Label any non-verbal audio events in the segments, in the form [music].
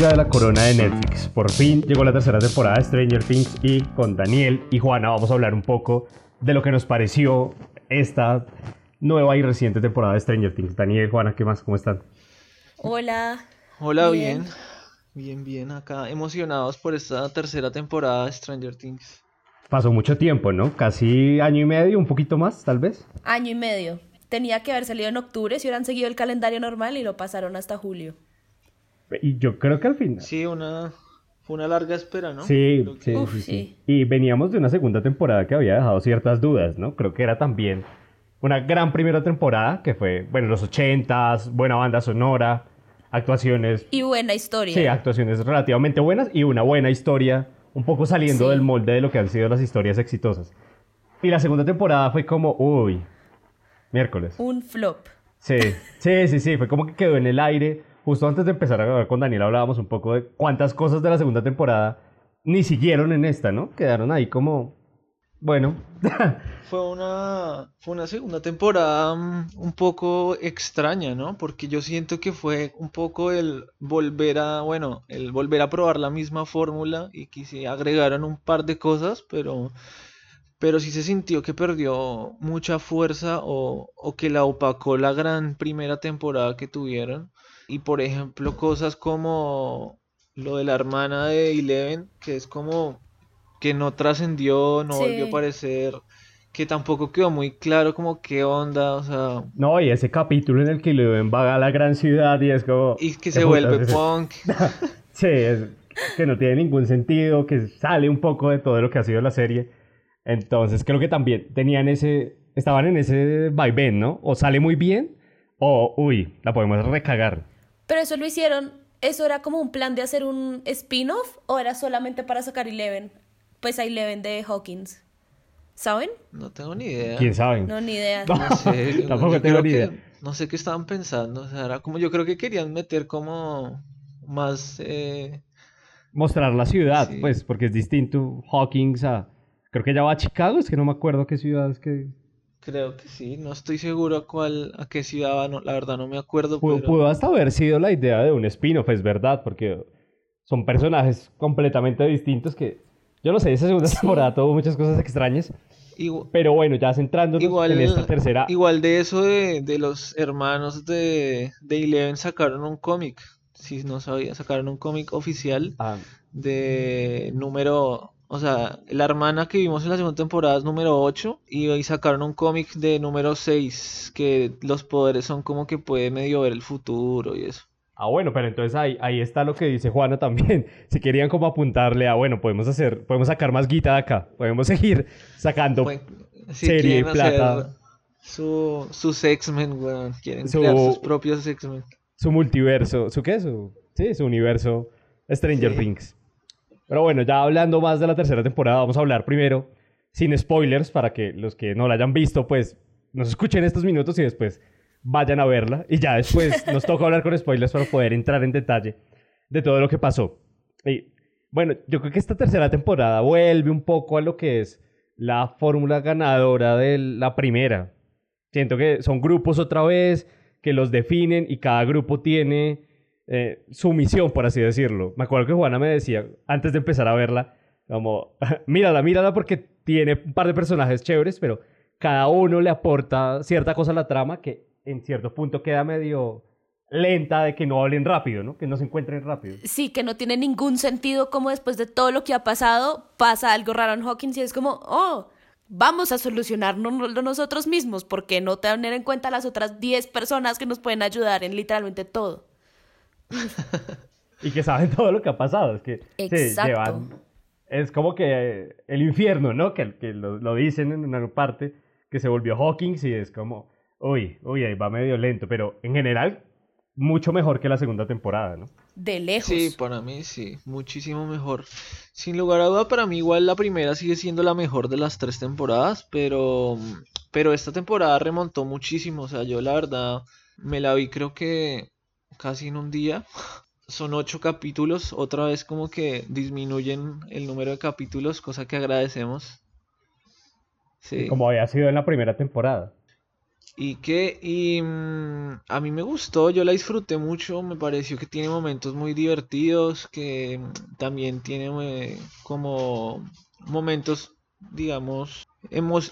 joya de la corona de Netflix. Por fin llegó la tercera temporada de Stranger Things y con Daniel y Juana vamos a hablar un poco de lo que nos pareció esta nueva y reciente temporada de Stranger Things. Daniel, Juana, ¿qué más? ¿Cómo están? Hola. Hola, bien. Bien, bien, acá emocionados por esta tercera temporada de Stranger Things. Pasó mucho tiempo, ¿no? Casi año y medio, un poquito más, tal vez. Año y medio. Tenía que haber salido en octubre si hubieran seguido el calendario normal y lo pasaron hasta julio. Y yo creo que al final. Sí, una, fue una larga espera, ¿no? Sí, sí, Uf, sí, sí. sí. Y veníamos de una segunda temporada que había dejado ciertas dudas, ¿no? Creo que era también una gran primera temporada que fue, bueno, los ochentas, buena banda sonora, actuaciones, Y buena historia. sí, actuaciones relativamente buenas y una buena historia, un poco saliendo Sí. del molde de lo que han sido las historias exitosas. Y la segunda temporada fue como, uy, miércoles. Un flop. Sí, sí, sí, sí, fue como que quedó en el aire. Justo antes de empezar a grabar con Daniel hablábamos un poco de cuántas cosas de la segunda temporada ni siguieron en esta, ¿no? Quedaron ahí como, bueno, [laughs] Fue una, fue una segunda temporada mm, un poco extraña, ¿no? Porque yo siento que fue un poco el volver a, bueno, el volver a probar la misma fórmula y que se agregaron un par de cosas, pero, pero sí se sintió que perdió mucha fuerza o, o que la opacó la gran primera temporada que tuvieron. Y por ejemplo, cosas como lo de la hermana de Eleven, que es como que no trascendió, no Sí. volvió a aparecer, que tampoco quedó muy claro como qué onda, o sea, no, y ese capítulo en el que Leven va a la gran ciudad y es como... y que ¿qué se vuelve punk. [laughs] Sí, es que no tiene ningún sentido, que sale un poco de todo lo que ha sido la serie. Entonces creo que también tenían ese, estaban en ese vaivén, ¿no? O sale muy bien, o uy, la podemos recagar. Pero eso lo hicieron. ¿Eso era como un plan de hacer un spin-off o era solamente para sacar Eleven? Pues a Eleven de Hawkins. ¿Saben? No tengo ni idea. ¿Quién sabe? No, ni idea. No. No sé, [laughs] Tampoco yo tengo ni que- idea. No sé qué estaban pensando, o sea, era como yo creo que querían meter como más eh, mostrar la ciudad, Sí. pues, porque es distinto Hawkins a... Creo que ya va a Chicago, es que no me acuerdo qué ciudad es que... creo que sí, no estoy seguro a cuál a qué ciudad va, no, la verdad no me acuerdo, Pudo, pero pudo hasta haber sido la idea de un spin-off, es verdad, porque son personajes completamente distintos que... Yo no sé, esa segunda temporada tuvo muchas cosas extrañas, pero bueno, ya centrándonos Igual, en esta tercera... igual de eso de, de los hermanos de, de Eleven sacaron un cómic, si no sabía, sacaron un cómic oficial Ah, de número, o sea, la hermana que vimos en la segunda temporada es número 8 y hoy sacaron un cómic de número 6 que los poderes son como que puede medio ver el futuro y eso. ah, bueno, pero entonces ahí, ahí está lo que dice Juana también. [laughs] Si querían como apuntarle a, bueno, podemos hacer, podemos sacar más guita de acá, podemos [laughs] seguir sacando Pues, si serie, hacer plata. su, sus X-Men, weón, quieren Su- crear sus propios X-Men. su multiverso, ¿su qué? Su, sí, su universo Stranger Sí. Things. Pero bueno, ya hablando más de la tercera temporada, vamos a hablar primero sin spoilers para que los que no la hayan visto, pues nos escuchen estos minutos y después vayan a verla. Y ya después [laughs] nos toca hablar con spoilers para poder entrar en detalle de todo lo que pasó. Y bueno, yo creo que esta tercera temporada vuelve un poco a lo que es la fórmula ganadora de la primera. Siento que son grupos otra vez que los definen y cada grupo tiene eh, su misión, por así decirlo. Me acuerdo que Juana me decía, antes de empezar a verla, como, [laughs] mírala, mírala porque tiene un par de personajes chéveres, pero cada uno le aporta cierta cosa a la trama que en cierto punto queda medio lenta de que no hablen rápido, ¿no? Que no se encuentren rápido. Sí, que no tiene ningún sentido como después de todo lo que ha pasado pasa algo raro en Hawkins y es como, oh, vamos a solucionarlo nosotros mismos porque no tener en cuenta las otras 10 personas que nos pueden ayudar en literalmente todo. [laughs] y que saben [laughs] todo lo que ha pasado. Es que llevan- es como que el infierno, ¿no? Que, que lo, lo dicen en una parte, que se volvió Hawkins y es como, uy, uy, ahí va medio lento, pero en general, mucho mejor que la segunda temporada, ¿no? De lejos. Sí, para mí sí, muchísimo mejor. Sin lugar a duda, para mí igual la primera sigue siendo la mejor de las tres temporadas, pero, pero esta temporada remontó muchísimo. O sea, yo la verdad me la vi creo que casi en un día. [laughs] Son ocho capítulos, otra vez como que disminuyen el número de capítulos, cosa que agradecemos. Sí. Como había sido en la primera temporada. Y que, y mm, a mí me gustó, yo la disfruté mucho, me pareció que tiene momentos muy divertidos, que mm, también tiene eh, como momentos, digamos,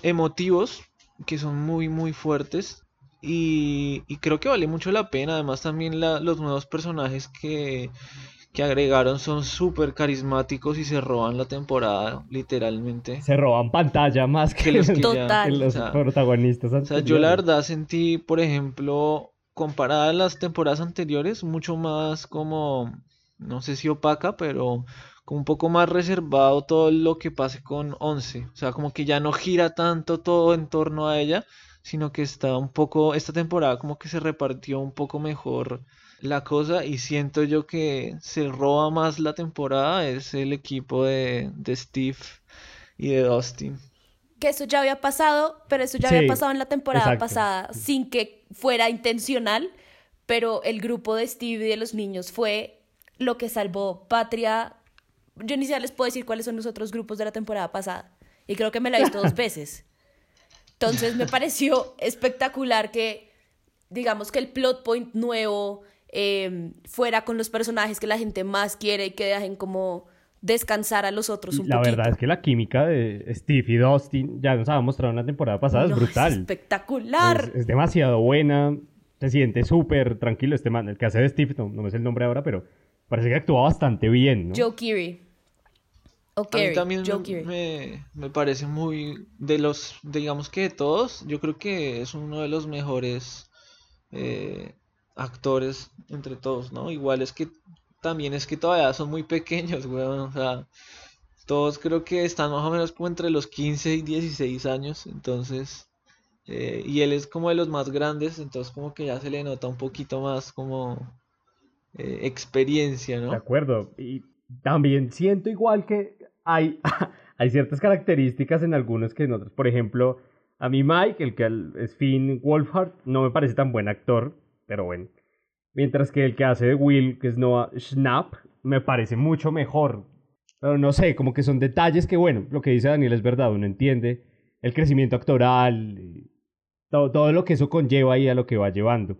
emotivos, que son muy, muy fuertes. Y, y, creo que vale mucho la pena, además también los nuevos personajes que, que agregaron son súper carismáticos y se roban la temporada, literalmente. Se roban pantalla más que, los, protagonistas. O sea, yo la verdad sentí, por ejemplo, comparada a las temporadas anteriores, mucho más como, no sé si opaca, pero como un poco más reservado todo lo que pase con Once. O sea, como que ya no gira tanto todo en torno a ella, sino que está un poco, esta temporada como que se repartió un poco mejor la cosa y siento yo que se roba más la temporada es el equipo de, Steve y de Dustin. Que eso ya había pasado, pero eso ya había pasado en la temporada pasada sin que fuera intencional, pero el grupo de Steve y de los niños fue lo que salvó Patria. Yo ni siquiera les puedo decir cuáles son los otros grupos de la temporada pasada y creo que me la he visto dos [laughs] veces. Entonces me pareció espectacular que, digamos que el plot point nuevo, Em, fuera con los personajes que la gente más quiere y que dejen como descansar a los otros un La verdad es que la química de Steve y Dustin ya nos había mostrado en la temporada pasada, es brutal. Es espectacular. Es, demasiado buena, se siente súper tranquilo este man, el que hace de Steve, no, me sé el nombre ahora, pero parece que actúa bastante bien, ¿no? Joe Keery. A mí también me, me, parece muy de los, digamos que de todos, yo creo que es uno de los mejores eh, actores entre todos, ¿no? Igual es que también es que todavía son muy pequeños, weón, o sea, todos creo que están más o menos como entre los 15 y 16 años, entonces, eh, y él es como de los más grandes, entonces como que ya se le nota un poquito más como eh, experiencia, ¿no? De acuerdo, y también siento igual que hay, [laughs] hay ciertas características en algunos que en otros, por ejemplo, a mí Mike, el que es Finn Wolfhard, no me parece tan buen actor, pero bueno. Mientras que el que hace de Will, que es Noah Schnapp, me parece mucho mejor. Pero no sé, como que son detalles que, bueno, lo que dice Daniel es verdad, uno entiende el crecimiento actoral, todo, todo lo que eso conlleva ahí a lo que va llevando.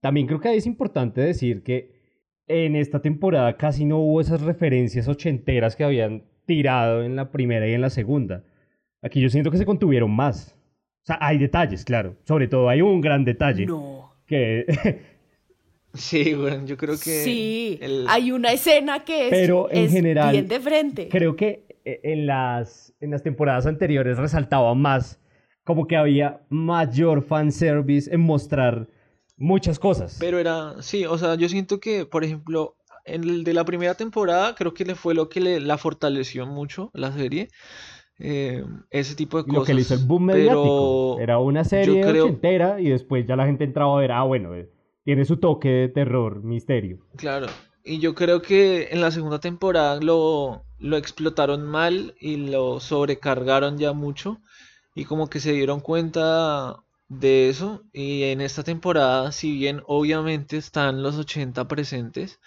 También creo que es importante decir que en esta temporada casi no hubo esas referencias ochenteras que habían tirado en la primera y en la segunda. Aquí yo siento que se contuvieron más. O sea, hay detalles, claro. Sobre todo hay un gran detalle. No [laughs] sí, bueno, yo creo que... Sí, hay una escena que es, Pero en general, bien de frente. Creo que eh, en las, en las temporadas anteriores resaltaba más como que había mayor fanservice en mostrar muchas cosas. Pero era, sí, o sea, yo siento que, por ejemplo, en el de la primera temporada creo que le fue lo que le, la fortaleció mucho la serie. Eh, ese tipo de cosas. Lo que le hizo el boom mediático. Era una serie entera y después ya la gente entraba a ver, ah, bueno, eh, tiene su toque de terror, misterio. Claro, y yo creo que en la segunda temporada lo, lo explotaron mal y lo sobrecargaron ya mucho y como que se dieron cuenta de eso y en esta temporada, si bien obviamente están los 80 presentes,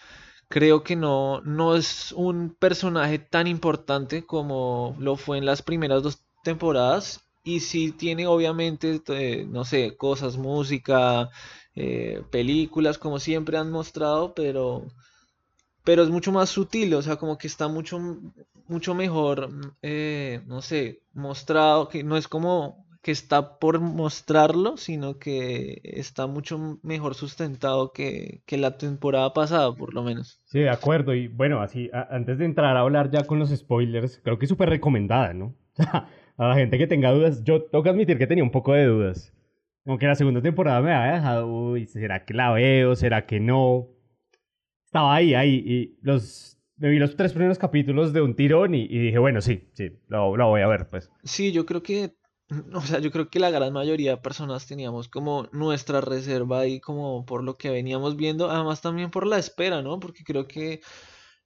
creo que no, no es un personaje tan importante como lo fue en las primeras dos temporadas. Y sí tiene obviamente, eh, no sé, cosas, música, eh, películas, como siempre han mostrado, pero, pero es mucho más sutil, o sea, como que está mucho, mucho mejor, eh, no sé, mostrado, que no es como que está por mostrarlo, sino que está mucho mejor sustentado que, la temporada pasada, por lo menos. Sí, de acuerdo. Y bueno, así, antes de entrar a hablar ya con los spoilers, creo que es súper recomendada, ¿no? [laughs] a la gente que tenga dudas, yo tengo que admitir que tenía un poco de dudas. Como que la segunda temporada me había dejado, uy, ¿será que la veo? ¿Será que no? Estaba ahí, ahí, y los me vi los tres primeros capítulos de un tirón y, dije, bueno, sí, sí, lo, lo, voy a ver, pues. Sí, yo creo que o sea, yo creo que la gran mayoría de personas teníamos como nuestra reserva ahí como por lo que veníamos viendo, además también por la espera, ¿no? Porque creo que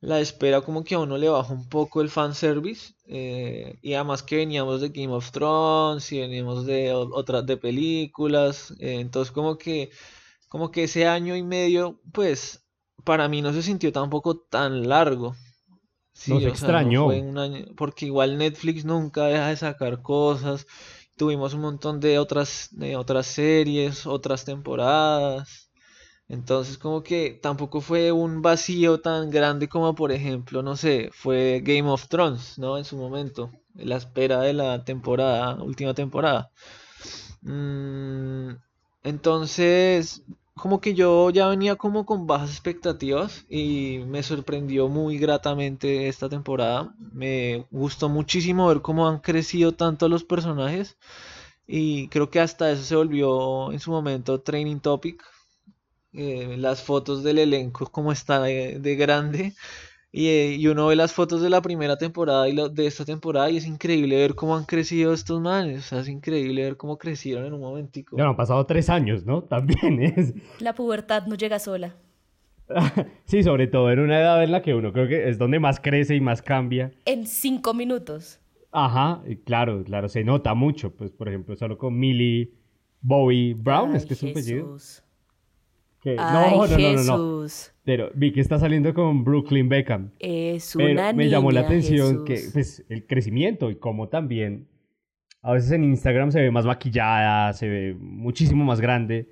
la espera como que a uno le baja un poco el fanservice eh, y además que veníamos de Game of Thrones y veníamos de otras de películas, eh, entonces como que como que ese año y medio pues para mí no se sintió tampoco tan largo. Sí, no se extrañó. porque igual Netflix nunca deja de sacar cosas tuvimos un montón de otras, de otras series, otras temporadas. Entonces como que tampoco fue un vacío tan grande como por ejemplo, no sé, fue Game of Thrones, ¿no? En su momento, la espera de la temporada, última temporada. Mm, entonces, como que yo ya venía como con bajas expectativas y me sorprendió muy gratamente esta temporada. Me gustó muchísimo ver cómo han crecido tanto los personajes y creo que hasta eso se volvió en su momento training topic. Eh, las fotos del elenco, como está de grande eh, y, uno ve las fotos de la primera temporada y de esta temporada y es increíble ver cómo han crecido estos manes. O sea, es increíble ver cómo crecieron en un momentico. Ya han pasado tres años, ¿no? También [laughs] es. La pubertad no llega sola. [laughs] sí, sobre todo en una edad en la que uno creo que es donde más crece y más cambia. En cinco minutos. Ajá, claro, claro, se nota mucho. Pues, por ejemplo, solo con Millie Bowie Brown, es que es un apellido. No, no, no, no. Pero vi que está saliendo con Brooklyn Beckham. Es una me llamó la atención que pues, el crecimiento y cómo también a veces en Instagram se ve más maquillada, se ve muchísimo más grande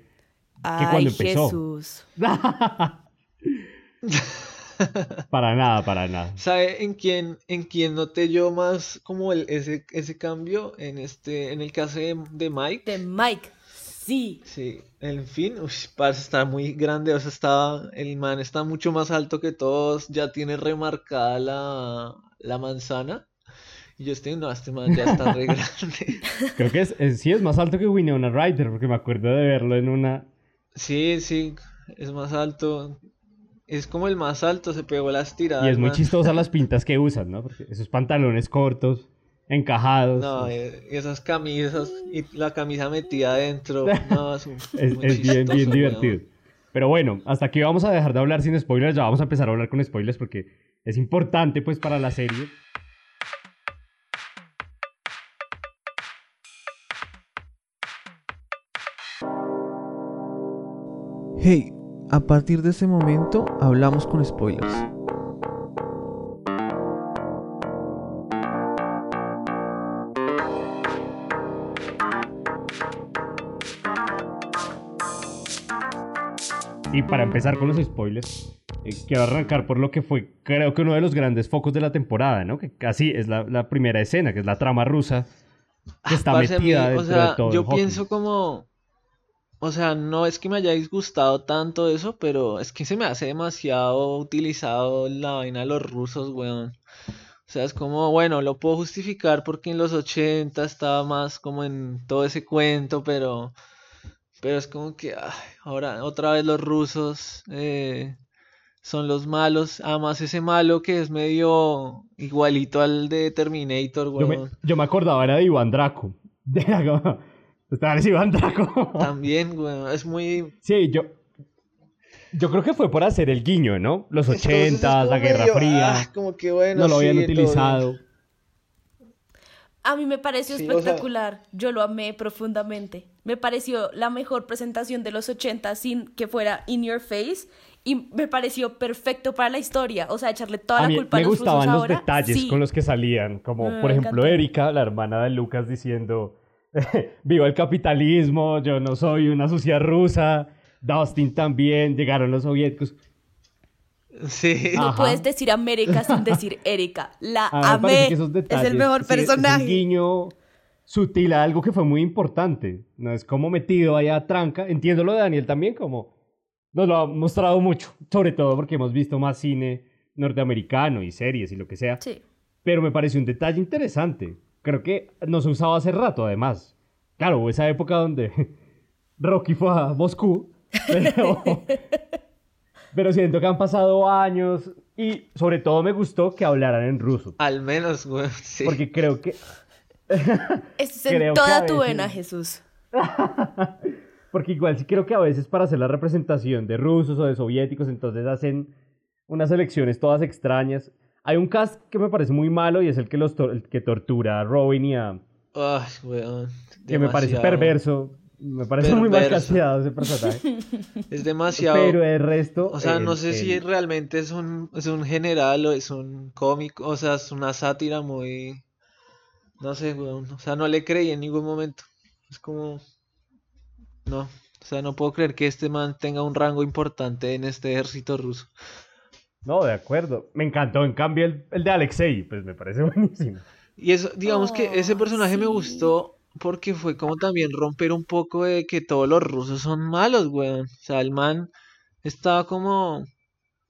que cuando empezó. Jesús. [laughs] para nada, para nada. ¿Sabe en quién, en quién noté yo más como el, ese, ese cambio? En este, en el caso de, de Mike. De Mike. Sí. Sí, en fin, parece estar muy grande, o sea, está, el man está mucho más alto que todos, ya tiene remarcada la, manzana. Y yo estoy, no, este man ya está re [laughs] grande. Creo que es, sí es más alto que Winona Ryder, porque me acuerdo de verlo en una... Sí, sí, es más alto. Es como el más alto, se pegó las tiradas. Y es muy chistosa las pintas que usan, ¿no? Porque esos pantalones cortos encajados. No, eh, esas camisas y la camisa metida adentro. [laughs] No, es, es, bien, bien divertido. Pero bueno, hasta aquí vamos a dejar de hablar sin spoilers. Ya vamos a empezar a hablar con spoilers porque es importante pues para la serie. Hey, a partir de ese momento hablamos con spoilers. Y para empezar con los spoilers, eh, quiero arrancar por lo que fue, creo que uno de los grandes focos de la temporada, ¿no? Que casi es la, primera escena, que es la trama rusa, que está metida dentro o sea, de todo. Yo pienso como, o sea, no es que me haya disgustado tanto eso, pero es que se me hace demasiado utilizado la vaina de los rusos, weón. O sea, es como, bueno, lo puedo justificar porque en los 80 estaba más como en todo ese cuento, pero pero es como que ahora otra vez los rusos eh, son los malos. Además ese malo que es medio igualito al de Terminator, Yo me, acordaba, era de Iván Draco. [laughs] De la... Estaba Iván Draco. También, güey, es muy... Sí, yo... Yo creo que fue por hacer el guiño, ¿no? Los 80, la Guerra Fría. Ah, como que bueno, no lo habían utilizado. A mí me pareció espectacular. Yo lo amé profundamente. Me pareció la mejor presentación de los 80 sin que fuera in your face y me pareció perfecto para la historia. O sea, echarle toda la culpa a los Me gustaban los detalles con los que salían, como por ejemplo Erika, la hermana de Lucas, diciendo: [laughs] Viva el capitalismo, yo no soy una sucia rusa. Dustin también, llegaron los soviéticos. No puedes decir América sin decir Erika. La amé. es el mejor personaje. Es un guiño sutil a algo que fue muy importante. No es como metido allá tranca. Entiendo lo de Daniel también, como nos lo ha mostrado mucho. Sobre todo porque hemos visto más cine norteamericano y series y lo que sea. Sí. Pero me pareció un detalle interesante. Creo que no se usaba hace rato, además. Claro, esa época donde [laughs] Rocky fue a Moscú. [laughs] Pero. Pero siento que han pasado años y sobre todo me gustó que hablaran en ruso. Al menos, güey, sí. Porque creo que... [laughs] es en toda tu vena, Jesús. [laughs] Porque igual sí creo que a veces para hacer la representación de rusos o de soviéticos, entonces hacen unas elecciones todas extrañas. Hay un cast que me parece muy malo y es el que, los que tortura a Robin y a... Ay, weón. Que me parece perverso. Me parece muy mal ese personaje. [laughs] Es demasiado. Pero el resto. O sea, no sé si realmente es un, es un general o es un cómico. O sea, es una sátira muy. no sé, weón. O sea, no le creí en ningún momento. Es como. No. O sea, no puedo creer que este man tenga un rango importante en este ejército ruso. No, de acuerdo. Me encantó, en cambio, el, el de Alexei, pues me parece [laughs] buenísimo. Y eso, digamos que ese Oh, personaje me gustó porque fue como también romper un poco de que todos los rusos son malos, weón. O sea, el man estaba como,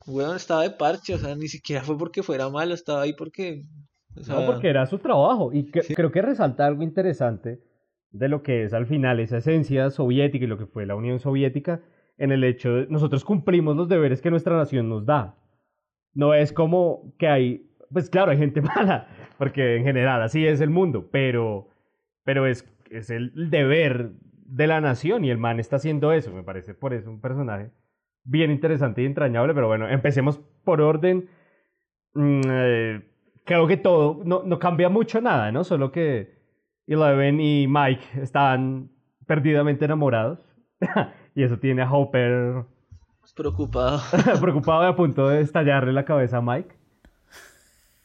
weón, estaba de parche, o sea, ni siquiera fue porque fuera malo, estaba ahí porque, o sea, No, porque era su trabajo. Y que- creo que resalta algo interesante de lo que es al final esa esencia soviética y lo que fue la Unión Soviética en el hecho de nosotros cumplimos los deberes que nuestra nación nos da. No es como que hay, pues claro, hay gente [laughs] mala, porque en general así es el mundo, pero, pero es, es el deber de la nación y el man está haciendo eso. Me parece por eso un personaje bien interesante y entrañable, pero bueno, empecemos por orden. Mm, eh, creo que todo, no, no cambia mucho nada, ¿no? Solo que Eleven y Mike están perdidamente enamorados. [laughs] y eso tiene a Hopper preocupado. [laughs] preocupado y a punto de estallarle la cabeza a Mike.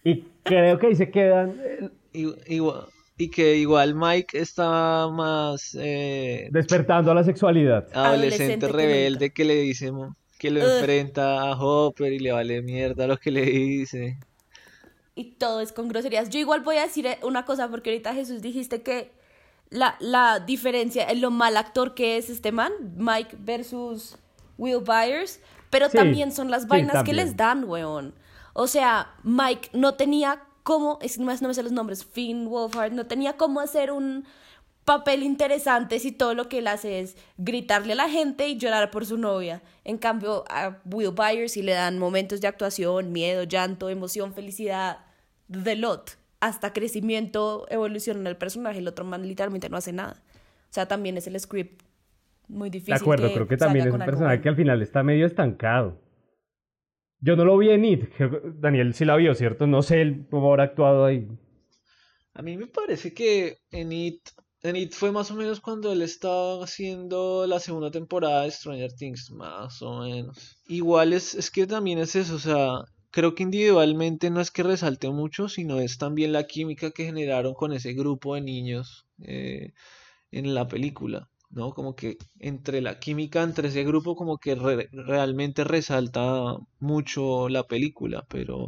Y creo que ahí se quedan eh, Y, igual- y que igual Mike estaba más eh, despertando a la sexualidad. adolescente rebelde que le dice que lo Ugh. enfrenta a Hopper y le vale mierda lo que le dice. Y todo es con groserías. Yo igual voy a decir eh, una cosa, porque ahorita Jesús dijiste que la, la diferencia en lo mal actor que es este man, Mike versus Will Byers, pero Sí, también son las sí, vainas que les dan, weón. O sea, Mike no tenía cómo, es que no me sé los nombres, Finn Wolfhard, no tenía cómo hacer un papel interesante si todo lo que él hace es gritarle a la gente y llorar por su novia. En cambio, a Will Byers sí le dan momentos de actuación, miedo, llanto, emoción, felicidad, de lot, hasta crecimiento, evolución en el personaje. El otro man literalmente no hace nada. O sea, también es el script muy difícil. De acuerdo, creo que también es un algo personaje que al final está medio estancado. Yo no lo vi en It. Daniel sí la vio, ¿cierto? No sé el- cómo habrá actuado ahí. A mí me parece que en It, en It fue más o menos cuando él estaba haciendo la segunda temporada de Stranger Things, más o menos. Igual es, es que también es eso, o sea, creo que individualmente no es que resalte mucho, sino es también la química que generaron con ese grupo de niños eh, en la película, ¿no? Como que entre la química entre ese grupo como que re- realmente resalta mucho la película, pero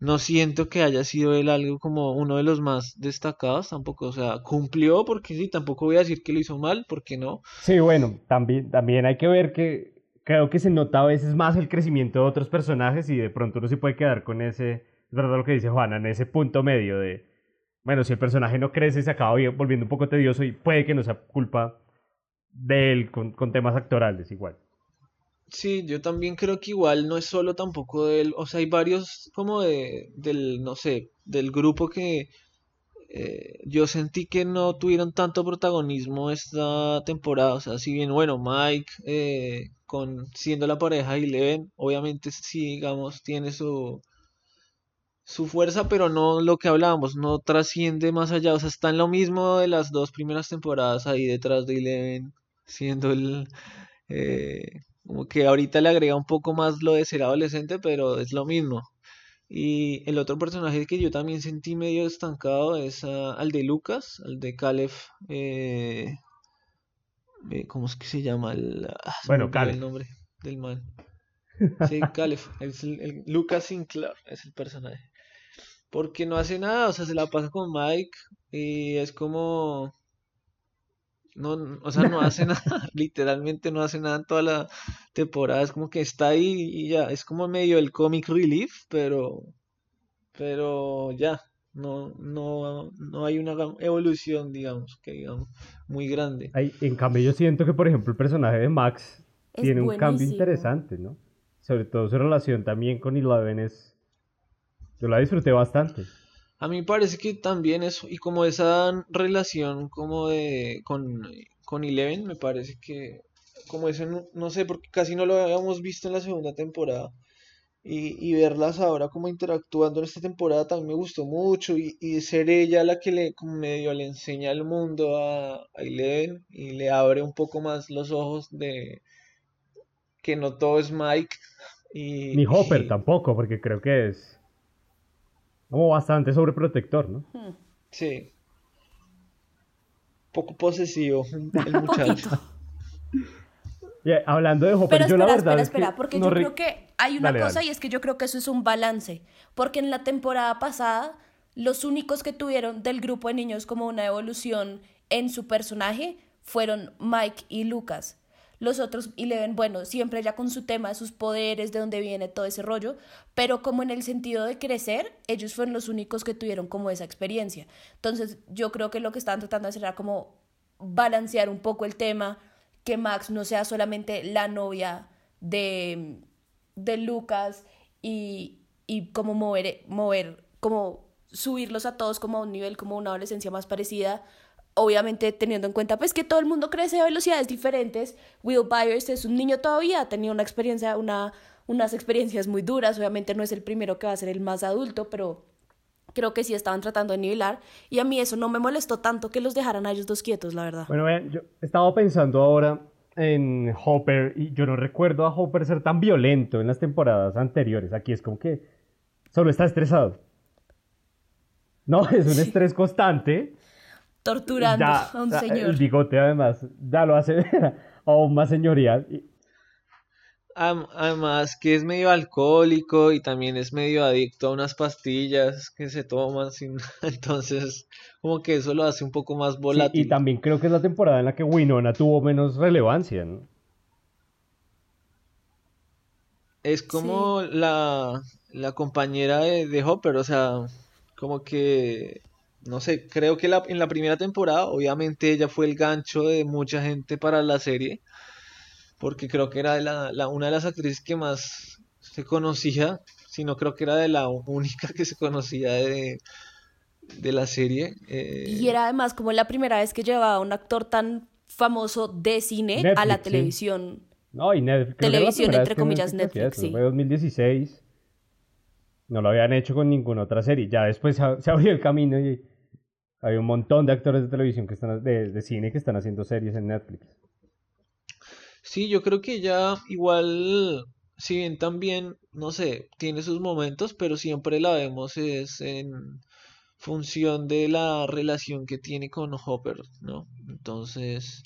no siento que haya sido él algo como uno de los más destacados tampoco, o sea, cumplió porque sí, tampoco voy a decir que lo hizo mal, porque no. Sí, bueno, también, también hay que ver que creo que se nota a veces más el crecimiento de otros personajes y de pronto uno se puede quedar con ese, es verdad lo que dice Juana, en ese punto medio de, bueno, si el personaje no crece se acaba vi- volviendo un poco tedioso y puede que no sea culpa de él con, temas actorales igual. Sí, yo también creo que igual no es solo tampoco de él, o sea, hay varios como de, del, no sé, del grupo que eh, yo sentí que no tuvieron tanto protagonismo esta temporada, o sea, si bien, bueno, Mike, eh, con, siendo la pareja de Eleven, obviamente sí, digamos, tiene su, su fuerza, pero no lo que hablábamos, no trasciende más allá, o sea, está en lo mismo de las dos primeras temporadas ahí detrás de Eleven, siendo el... eh, como que ahorita le agrega un poco más lo de ser adolescente, pero es lo mismo. Y el otro personaje que yo también sentí medio estancado es al de Lucas, al de Caleb. eh, eh, ¿cómo es que se llama? El, ah, Bueno, Caleb. el nombre del man. [laughs] Sí, es el- el- Lucas Sinclair es el personaje. Porque no hace nada, o sea, se la pasa con Mike y es como... No, o sea, no [laughs] hace nada, [laughs] literalmente no hace nada en toda la temporada, es como que está ahí y ya, es como medio el comic relief, pero, pero ya, no, no, no hay una gran evolución, digamos, que digamos, muy grande. Ay, en cambio yo siento que por ejemplo el personaje de Max Es tiene un cambio interesante, ¿no? Sobre todo su relación también con Eleven es... Yo la disfruté bastante. A mí me parece que también eso, y como esa relación como de con, con Eleven, me parece que como eso no, no sé, porque casi no lo habíamos visto en la segunda temporada. Y, y verlas ahora como interactuando en esta temporada también me gustó mucho. Y, y ser ella la que le como medio le enseña el mundo a, a Eleven y le abre un poco más los ojos de que no todo es Mike. Y, Ni Hopper y- tampoco, porque creo que es como bastante sobreprotector, ¿no? Hmm. Sí, poco posesivo el [laughs] muchacho. hablando de Hopper, Pero yo espera, la verdad espera, es que espera, porque no yo re- creo que hay una Dale, cosa dale. y es que yo creo que eso es un balance, porque en la temporada pasada los únicos que tuvieron del grupo de niños como una evolución en su personaje fueron Mike y Lucas. Los otros, Eleven, bueno, siempre ya con su tema sus poderes, de dónde viene todo ese rollo, pero como en el sentido de crecer, ellos fueron los únicos que tuvieron como esa experiencia. Entonces, yo creo que lo que estaban tratando de hacer era como balancear un poco el tema, que Max no sea solamente la novia de, de Lucas y, y como mover, mover, como subirlos a todos como a un nivel, como una adolescencia más parecida. Obviamente teniendo en cuenta pues que todo el mundo crece a velocidades diferentes. Will Byers es un niño todavía, tenía una experiencia, una, unas experiencias muy duras. Obviamente no es el primero que va a ser el más adulto, pero creo que sí estaban tratando de nivelar. Y a mí eso no me molestó tanto que los dejaran a ellos dos quietos, la verdad. Bueno, vean, yo estaba pensando ahora en Hopper y yo no recuerdo a Hopper ser tan violento en las temporadas anteriores. Aquí es como que solo está estresado. No, [laughs] es un estrés constante. Torturando Ya, a un ya, señor. El bigote además ya lo hace [laughs] aún más señorial. Además que es medio alcohólico y también es medio adicto a unas pastillas que se toman sin... [laughs] Entonces, como que eso lo hace un poco más sí, volátil. y también creo que es la temporada en la que Winona tuvo menos relevancia, ¿no? Es como la, la compañera de, de Hopper, o sea, como que, no sé, creo que la, en la primera temporada, obviamente ella fue el gancho de mucha gente para la serie, porque creo que era de la, la- una de las actrices que más se conocía, si no creo que era de la única que se conocía de, de la serie. eh, Y era además como la primera vez que llevaba a un actor tan famoso de cine a la sí. televisión. No, y Netflix. Televisión, entre comillas, Netflix Netflix, sí. Fue 2016. No lo habían hecho con ninguna otra serie. Ya después se, se abrió el camino y hay un montón de actores de televisión que están, de, de cine que están haciendo series en Netflix. Sí, yo creo que ella igual, si bien también, no sé, tiene sus momentos, pero siempre la vemos es en función de la relación que tiene con Hopper, ¿no? Entonces,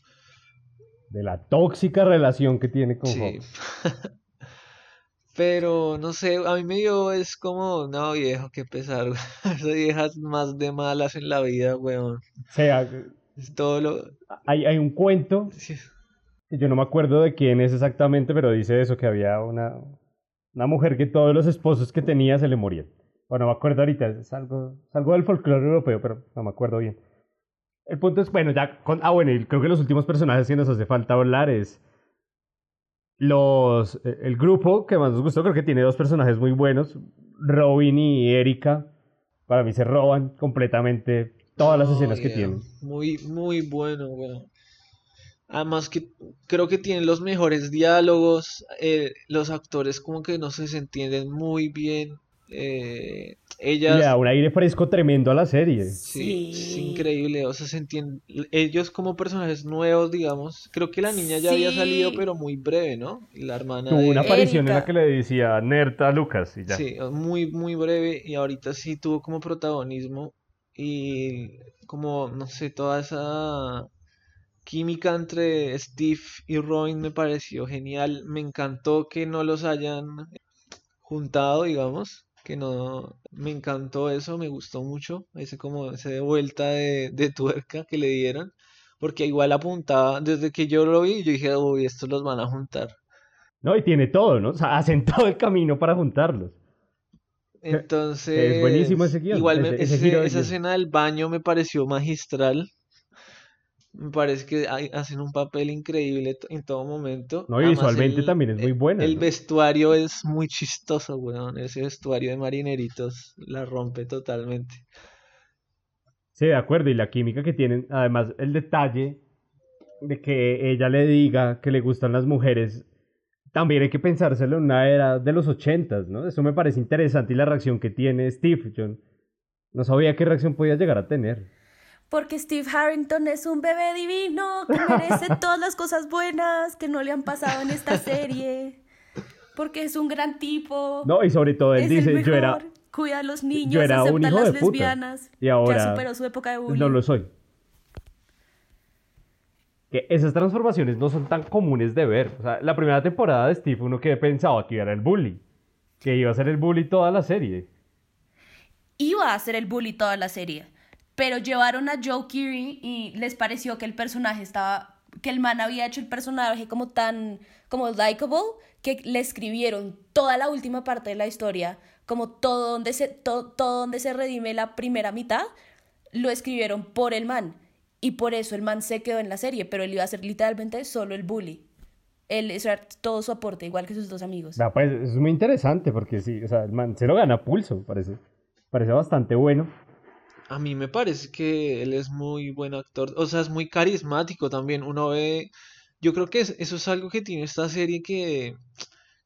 De la tóxica relación que tiene con sí. Hopper. [laughs] Pero, no sé, a mí me dio, es como, no, viejo, qué pesar, [laughs] güey. Esa vieja es más de malas en la vida, weón. O sea, Es todo lo... hay, hay un cuento, sí. que yo no me acuerdo de quién es exactamente, pero dice eso, que había una, una mujer que todos los esposos que tenía se le morían. Bueno, no me acuerdo ahorita, es algo, es algo del folclore europeo, pero no me acuerdo bien. El punto es, bueno, ya con... Ah, bueno, y creo que los últimos personajes que nos hace falta hablar es los... eh, El grupo que más nos gustó, creo que tiene dos personajes muy buenos, Robin y Erika. Para mí se roban completamente todas las escenas que tienen. Muy, muy bueno, weón. Además que creo que tienen los mejores diálogos, eh, los actores como que no se entienden muy bien. Eh, Y ellas, le da un aire fresco tremendo a la serie. sí, es increíble, o sea, se entienden, ellos como personajes nuevos, digamos. Creo que la niña ya había salido, pero muy breve, ¿no? La hermana Tuvo de... una aparición en la que le decía nerd a Lucas y ya. Sí, muy, muy breve y ahorita sí tuvo como protagonismo y como, no sé, toda esa química entre Steve y Robin me pareció genial. Me encantó que no los hayan juntado, digamos, que no, me encantó eso, me gustó mucho, ese como, ese vuelta de, de tuerca que le dieron, porque igual apuntaba, desde que yo lo vi, yo dije, uy, estos los van a juntar. No, y tiene todo, ¿no? O sea, [laughs] hacen todo el camino para juntarlos. Entonces, Es buenísimo ese guion, igual me- ese- ese esa escena del baño me pareció magistral. Me parece que hay- hacen un papel increíble en todo momento. No, y Además, visualmente el- también es muy el- buena, El ¿no? vestuario es muy chistoso, weón. Ese vestuario de marineritos la rompe totalmente. Sí, de acuerdo, y la química que tienen, además el detalle de que ella le diga que le gustan las mujeres, también hay que pensárselo en una era de los ochentas, ¿no? Eso me parece interesante y la reacción que tiene Steve, yo no sabía qué reacción podía llegar a tener. Porque Steve Harrington es un bebé divino que merece [laughs] todas las cosas buenas que no le han pasado en esta serie. Porque es un gran tipo. No, y sobre todo él es dice, el yo era, Cuida a los niños, yo era un acepta a hijo las de puta. lesbianas. Y ahora ya superó su época de bullying. no lo soy. que esas transformaciones no son tan comunes de ver. O sea, la primera temporada de Steve uno que pensaba que era el bully, que iba a ser el bully toda la serie. Iba a ser el bully toda la serie, pero llevaron a Joe Keery y les pareció que el personaje estaba, que el man había hecho el personaje como tan, como likable, que le escribieron toda la última parte de la historia, como todo donde se, todo, donde se redime la primera mitad, lo escribieron por el man. Y por eso el man se quedó en la serie, pero él iba a ser literalmente solo el bully. Él, eso era todo su aporte, igual que sus dos amigos. Pues es muy interesante porque sí, o sea, el man se lo gana pulso, parece. Parece bastante bueno. A mí me parece que él es muy buen actor, o sea, es muy carismático también. Uno ve, yo creo que es- eso es algo que tiene esta serie que,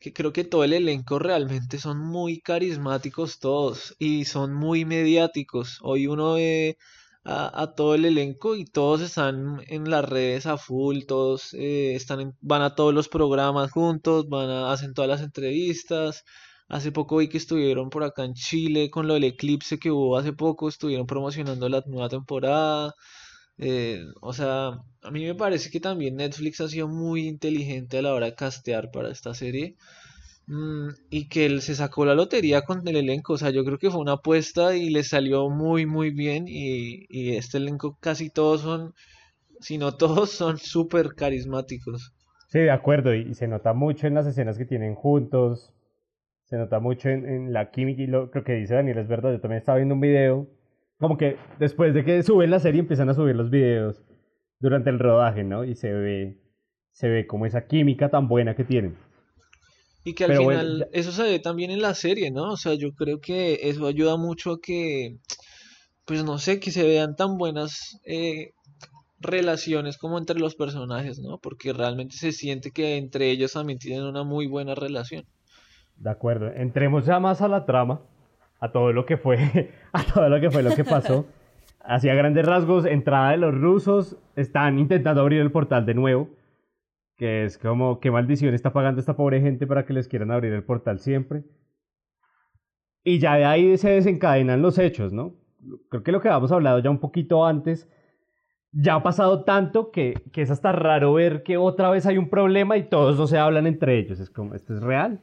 que creo que todo el elenco realmente son muy carismáticos todos y son muy mediáticos. Hoy uno ve a, todo el elenco y todos están en las redes a full, todos eh, están van a todos los programas juntos, van a, hacen todas las entrevistas. Hace poco vi que estuvieron por acá en Chile con lo del eclipse que hubo hace poco, estuvieron promocionando la nueva temporada. Eh, o sea, a mí me parece que también Netflix ha sido muy inteligente a la hora de castear para esta serie. Mm, y que él se sacó la lotería con el elenco. O sea, yo creo que fue una apuesta y le salió muy, muy bien. Y, y este elenco casi todos son, si no todos, son súper carismáticos. Sí, de acuerdo, y, y se nota mucho en las escenas que tienen juntos, se nota mucho en, en la química, y lo, creo que dice Daniel es verdad, yo también estaba viendo un video, como que después de que suben la serie empiezan a subir los videos durante el rodaje, ¿no? Y se ve, se ve como esa química tan buena que tienen. Y que al Pero final eso se ve también en la serie, ¿no? O sea, yo creo que eso ayuda mucho a que, pues no sé, que se vean tan buenas eh, relaciones como entre los personajes, ¿no? Porque realmente se siente que entre ellos también tienen una muy buena relación. De acuerdo, entremos ya más a la trama, a todo lo que fue, [laughs] a todo lo que fue lo que pasó. [laughs] Hacia grandes rasgos, entrada de los rusos, están intentando abrir el portal de nuevo, que es como, qué maldición está pagando esta pobre gente para que les quieran abrir el portal siempre. Y ya de ahí se desencadenan los hechos, ¿no? Creo que lo que habíamos hablado ya un poquito antes, ya ha pasado tanto que, que es hasta raro ver que otra vez hay un problema y todos no se hablan entre ellos. Es como, ¿esto es real?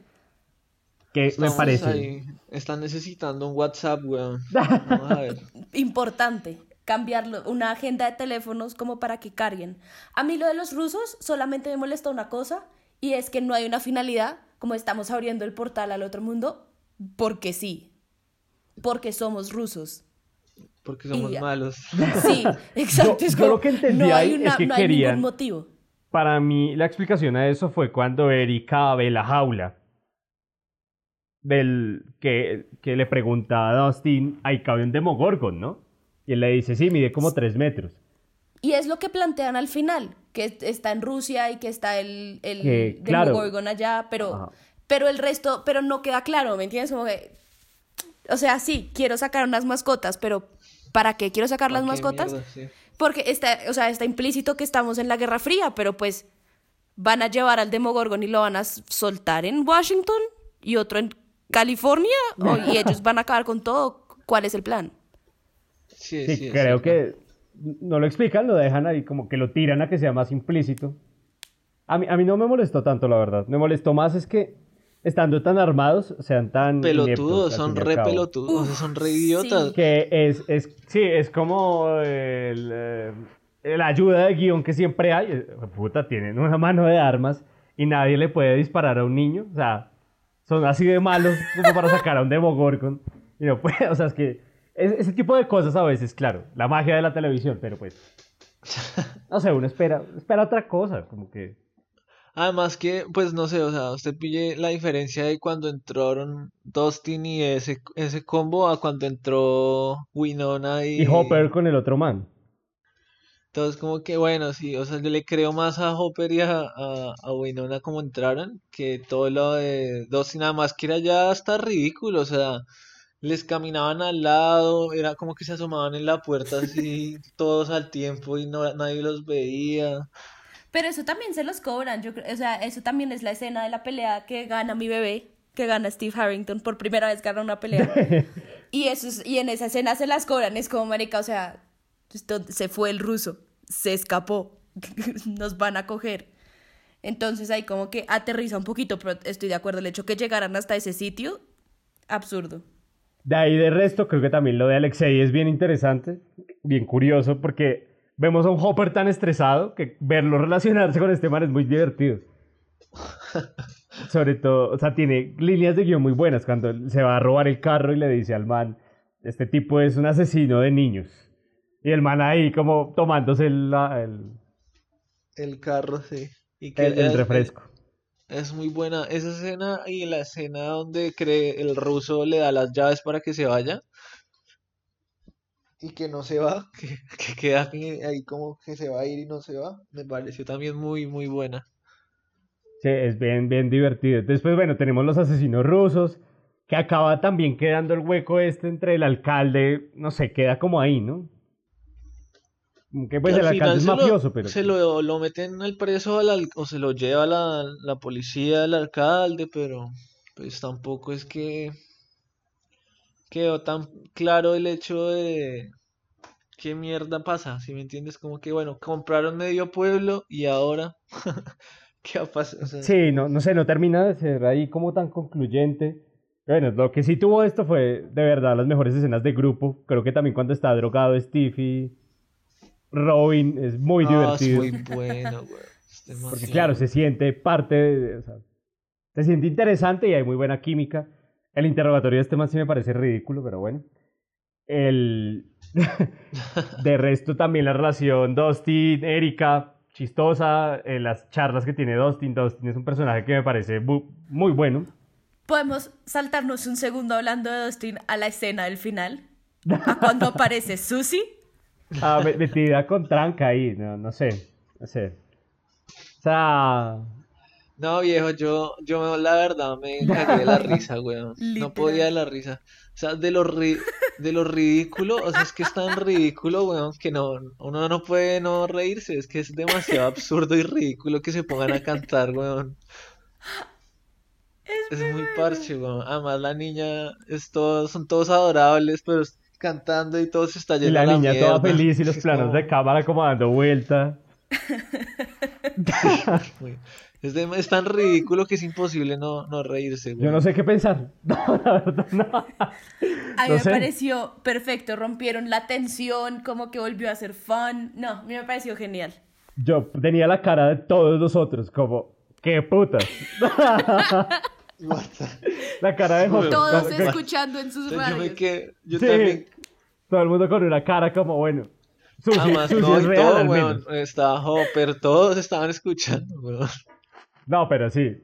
Que me parece. ahí, están necesitando un WhatsApp, weón. [laughs] Vamos a ver. Importante, cambiarlo, una agenda de teléfonos como para que carguen. A mí lo de los rusos solamente me molesta una cosa y es que no hay una finalidad, como estamos abriendo el portal al otro mundo, porque sí, porque somos rusos. Porque somos Y malos. [laughs] Sí, [laughs] exacto. Yo- es yo como, lo que entendí no hay, es una- que no hay querían- ningún motivo. Para mí, la explicación a eso fue cuando Erika ve la jaula. Del que, que le pregunta a Dustin, ahí cabe un Demogorgon, ¿no? Y él le dice, sí, mide como tres metros. Y es lo que plantean al final, que está en Rusia y que está el, el Que, claro. Demogorgon allá, pero, Ajá. pero el resto, pero no queda claro, ¿me entiendes? Como que, o sea, sí, quiero sacar unas mascotas, pero ¿para qué quiero sacar las ¿Para qué mascotas? mierda? Sí. Porque está, o sea, está implícito que estamos en la Guerra Fría, pero pues van a llevar al Demogorgon y lo van a soltar en Washington y otro en California, o- y [laughs] ellos van a acabar con todo. ¿Cuál es el plan? Sí, Sí, sí, creo que no lo explican, lo dejan ahí como que lo tiran a que sea más implícito. A mí, a mí no me molestó tanto, la verdad. Me molestó más es que estando tan armados sean tan Pelotudos, ineptos, son re cabo. pelotudos, son re idiotas. sí. Que es, es, sí, es como el, eh, la ayuda de guion que siempre hay. Eh, Puta, tienen una mano de armas y nadie le puede disparar a un niño. O sea, son así de malos [laughs] como para sacar a un Demogorgon. Y no puede, [laughs] o sea, es que es- ese tipo de cosas a veces, claro, la magia de la televisión, pero pues, [laughs] no sé, uno espera, espera otra cosa, como que... Además que, pues no sé, o sea, usted pille la diferencia de cuando entraron Dustin y ese, ese combo a cuando entró Winona y... Y Hopper con el otro man. Entonces como que bueno, sí, o sea, yo le creo más a Hopper y a, a, a Winona como entraron que todo lo de Dustin, nada más que era ya hasta ridículo, o sea, les caminaban al lado, era como que se asomaban en la puerta así [laughs] todos al tiempo y no, nadie los veía. Pero eso también se los cobran, yo creo, o sea, eso también es la escena de la pelea que gana mi bebé, que gana Steve Harrington, por primera vez gana una pelea. [laughs] y eso es- y en esa escena se las cobran, es como marica, o sea, se fue el ruso, se escapó, [laughs] nos van a coger. Entonces ahí como que aterriza un poquito, pero estoy de acuerdo. El hecho que llegaran hasta ese sitio, absurdo. De ahí de resto, creo que también lo de Alexei es bien interesante, bien curioso, porque vemos a un Hopper tan estresado que verlo relacionarse con este man es muy divertido. [laughs] Sobre todo, o sea, tiene líneas de guion muy buenas cuando se va a robar el carro y le dice al man, este tipo es un asesino de niños. Y el man ahí como tomándose el, el, el carro, sí. Y que el, refresco. Es, muy buena esa escena y la escena donde cree el ruso le da las llaves para que se vaya y que no se va, [laughs] que, que queda ahí como que se va a ir y no se va, me pareció también muy, muy buena. Sí, es bien, bien divertido. Después, bueno, tenemos los asesinos rusos, que acaba también quedando el hueco este entre el alcalde, no sé, queda como ahí, ¿no? Que pues el alcalde es mafioso, pero... Se lo, lo meten al preso al, o se lo lleva la, la policía al alcalde, pero pues tampoco es que quedó tan claro el hecho de qué mierda pasa, si me entiendes, como que bueno, compraron medio pueblo y ahora [laughs] qué sí, no, no sé, no termina de ser ahí como tan concluyente. Bueno, lo que sí tuvo esto fue de verdad las mejores escenas de grupo. Creo que también cuando está drogado Steve y Robin es muy divertido. Es muy bueno, güey. [laughs] Porque claro, se siente parte de, o sea, se siente interesante y hay muy buena química. El interrogatorio de este man sí me parece ridículo, pero bueno. El [laughs] de resto también la relación Dustin, Erika, chistosa, en las charlas que tiene Dustin. Dustin es un personaje que me parece muy bueno. Podemos saltarnos un segundo hablando de Dustin a la escena del final. A cuando aparece Susie. Ah, metida con tranca ahí, no, no sé, no sé. O sea... No, viejo, yo, yo la verdad me cagué de la risa, weón. [laughs] No podía de la risa. O sea, de lo, de lo ridículo, o sea, es que es tan ridículo, weón, que no, uno no puede no reírse. Es que es demasiado absurdo y ridículo que se pongan a cantar, weón. Es, muy parche, weón. Además, la niña, es todo, son todos adorables, pero cantando y todo se está yendo Y la, niña toda feliz y los [laughs] planos de cámara como dando vuelta. [laughs] es, tan ridículo que es imposible no, no reírse. Yo no sé qué pensar. [laughs] No, la verdad, no. A mí me pareció perfecto. Rompieron la tensión, como que volvió a ser fun. No, a mí me pareció genial. Yo tenía la cara de todos los otros, como, ¡qué putas! [laughs] [laughs] La cara de José. Todos escuchando en sus radios. Yo, también. Todo el mundo con una cara como, bueno. Sushi, no, es real, todo, weón. Estaba Hopper, todos estaban escuchando, weón. No, pero sí,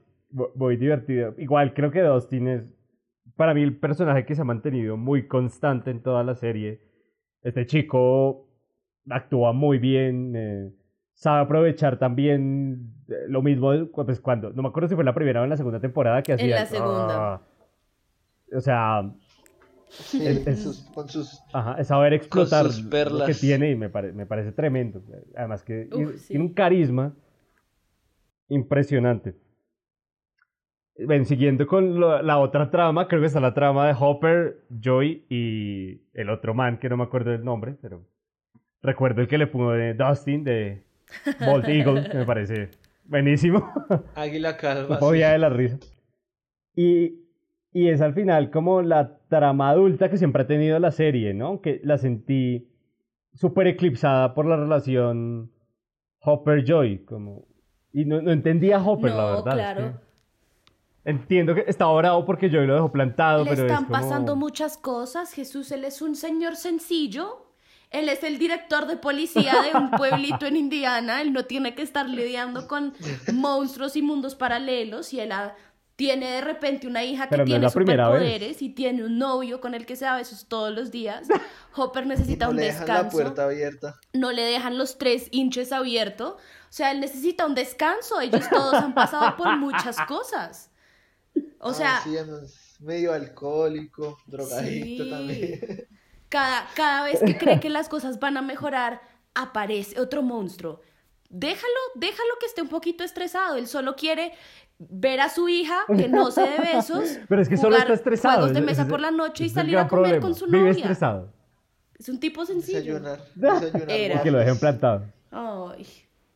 muy divertido. Igual creo que Dustin es, para mí, el personaje que se ha mantenido muy constante en toda la serie. Este chico actúa muy bien. Eh, sabe aprovechar también eh, lo mismo, pues cuando, no me acuerdo si fue la primera o en la segunda temporada que hacía. En la segunda. Ah, o sea, sí, es, con sus, ajá, es saber explotar lo que tiene y me, me parece tremendo. Además que tiene un carisma impresionante. Ven, siguiendo con la otra trama, creo que está la trama de Hopper, Joy y el otro man que no me acuerdo del nombre, pero recuerdo el que le puso de Dustin de Bolt Eagle, que me parece buenísimo. [laughs] Águila calva. No podía de la risa. Y, y es al final como la trama adulta que siempre ha tenido la serie, ¿no? Que la sentí súper eclipsada por la relación Hopper-Joy, como... Y no, no entendía a Hopper, la verdad. claro. Entiendo que está bravo porque Joy lo dejó plantado, Le pero están es pasando muchas cosas, Jesús, él es un señor sencillo él es el director de policía de un [laughs] pueblito en Indiana. Él no tiene que estar lidiando con monstruos y mundos paralelos. Y él tiene de repente una hija que tiene superpoderes y tiene un novio con el que se da besos todos los días. [laughs] Hopper necesita un descanso. La puerta abierta. No le dejan los tres hinches abiertos. O sea, él necesita un descanso. Ellos todos han pasado por [laughs] muchas cosas. O ah, sea. medio alcohólico, drogadicto también. Cada, vez que cree que [laughs] las cosas van a mejorar, aparece otro monstruo. Déjalo, déjalo que esté un poquito estresado. Él solo quiere ver a su hija que no se dé besos. [laughs] Pero es que solo está estresado. Juegos de mesa por la noche y salir a comer con su novia. Vive estresado. Es un tipo sencillo. Desayunar. [laughs] Que lo dejen plantado. Ay.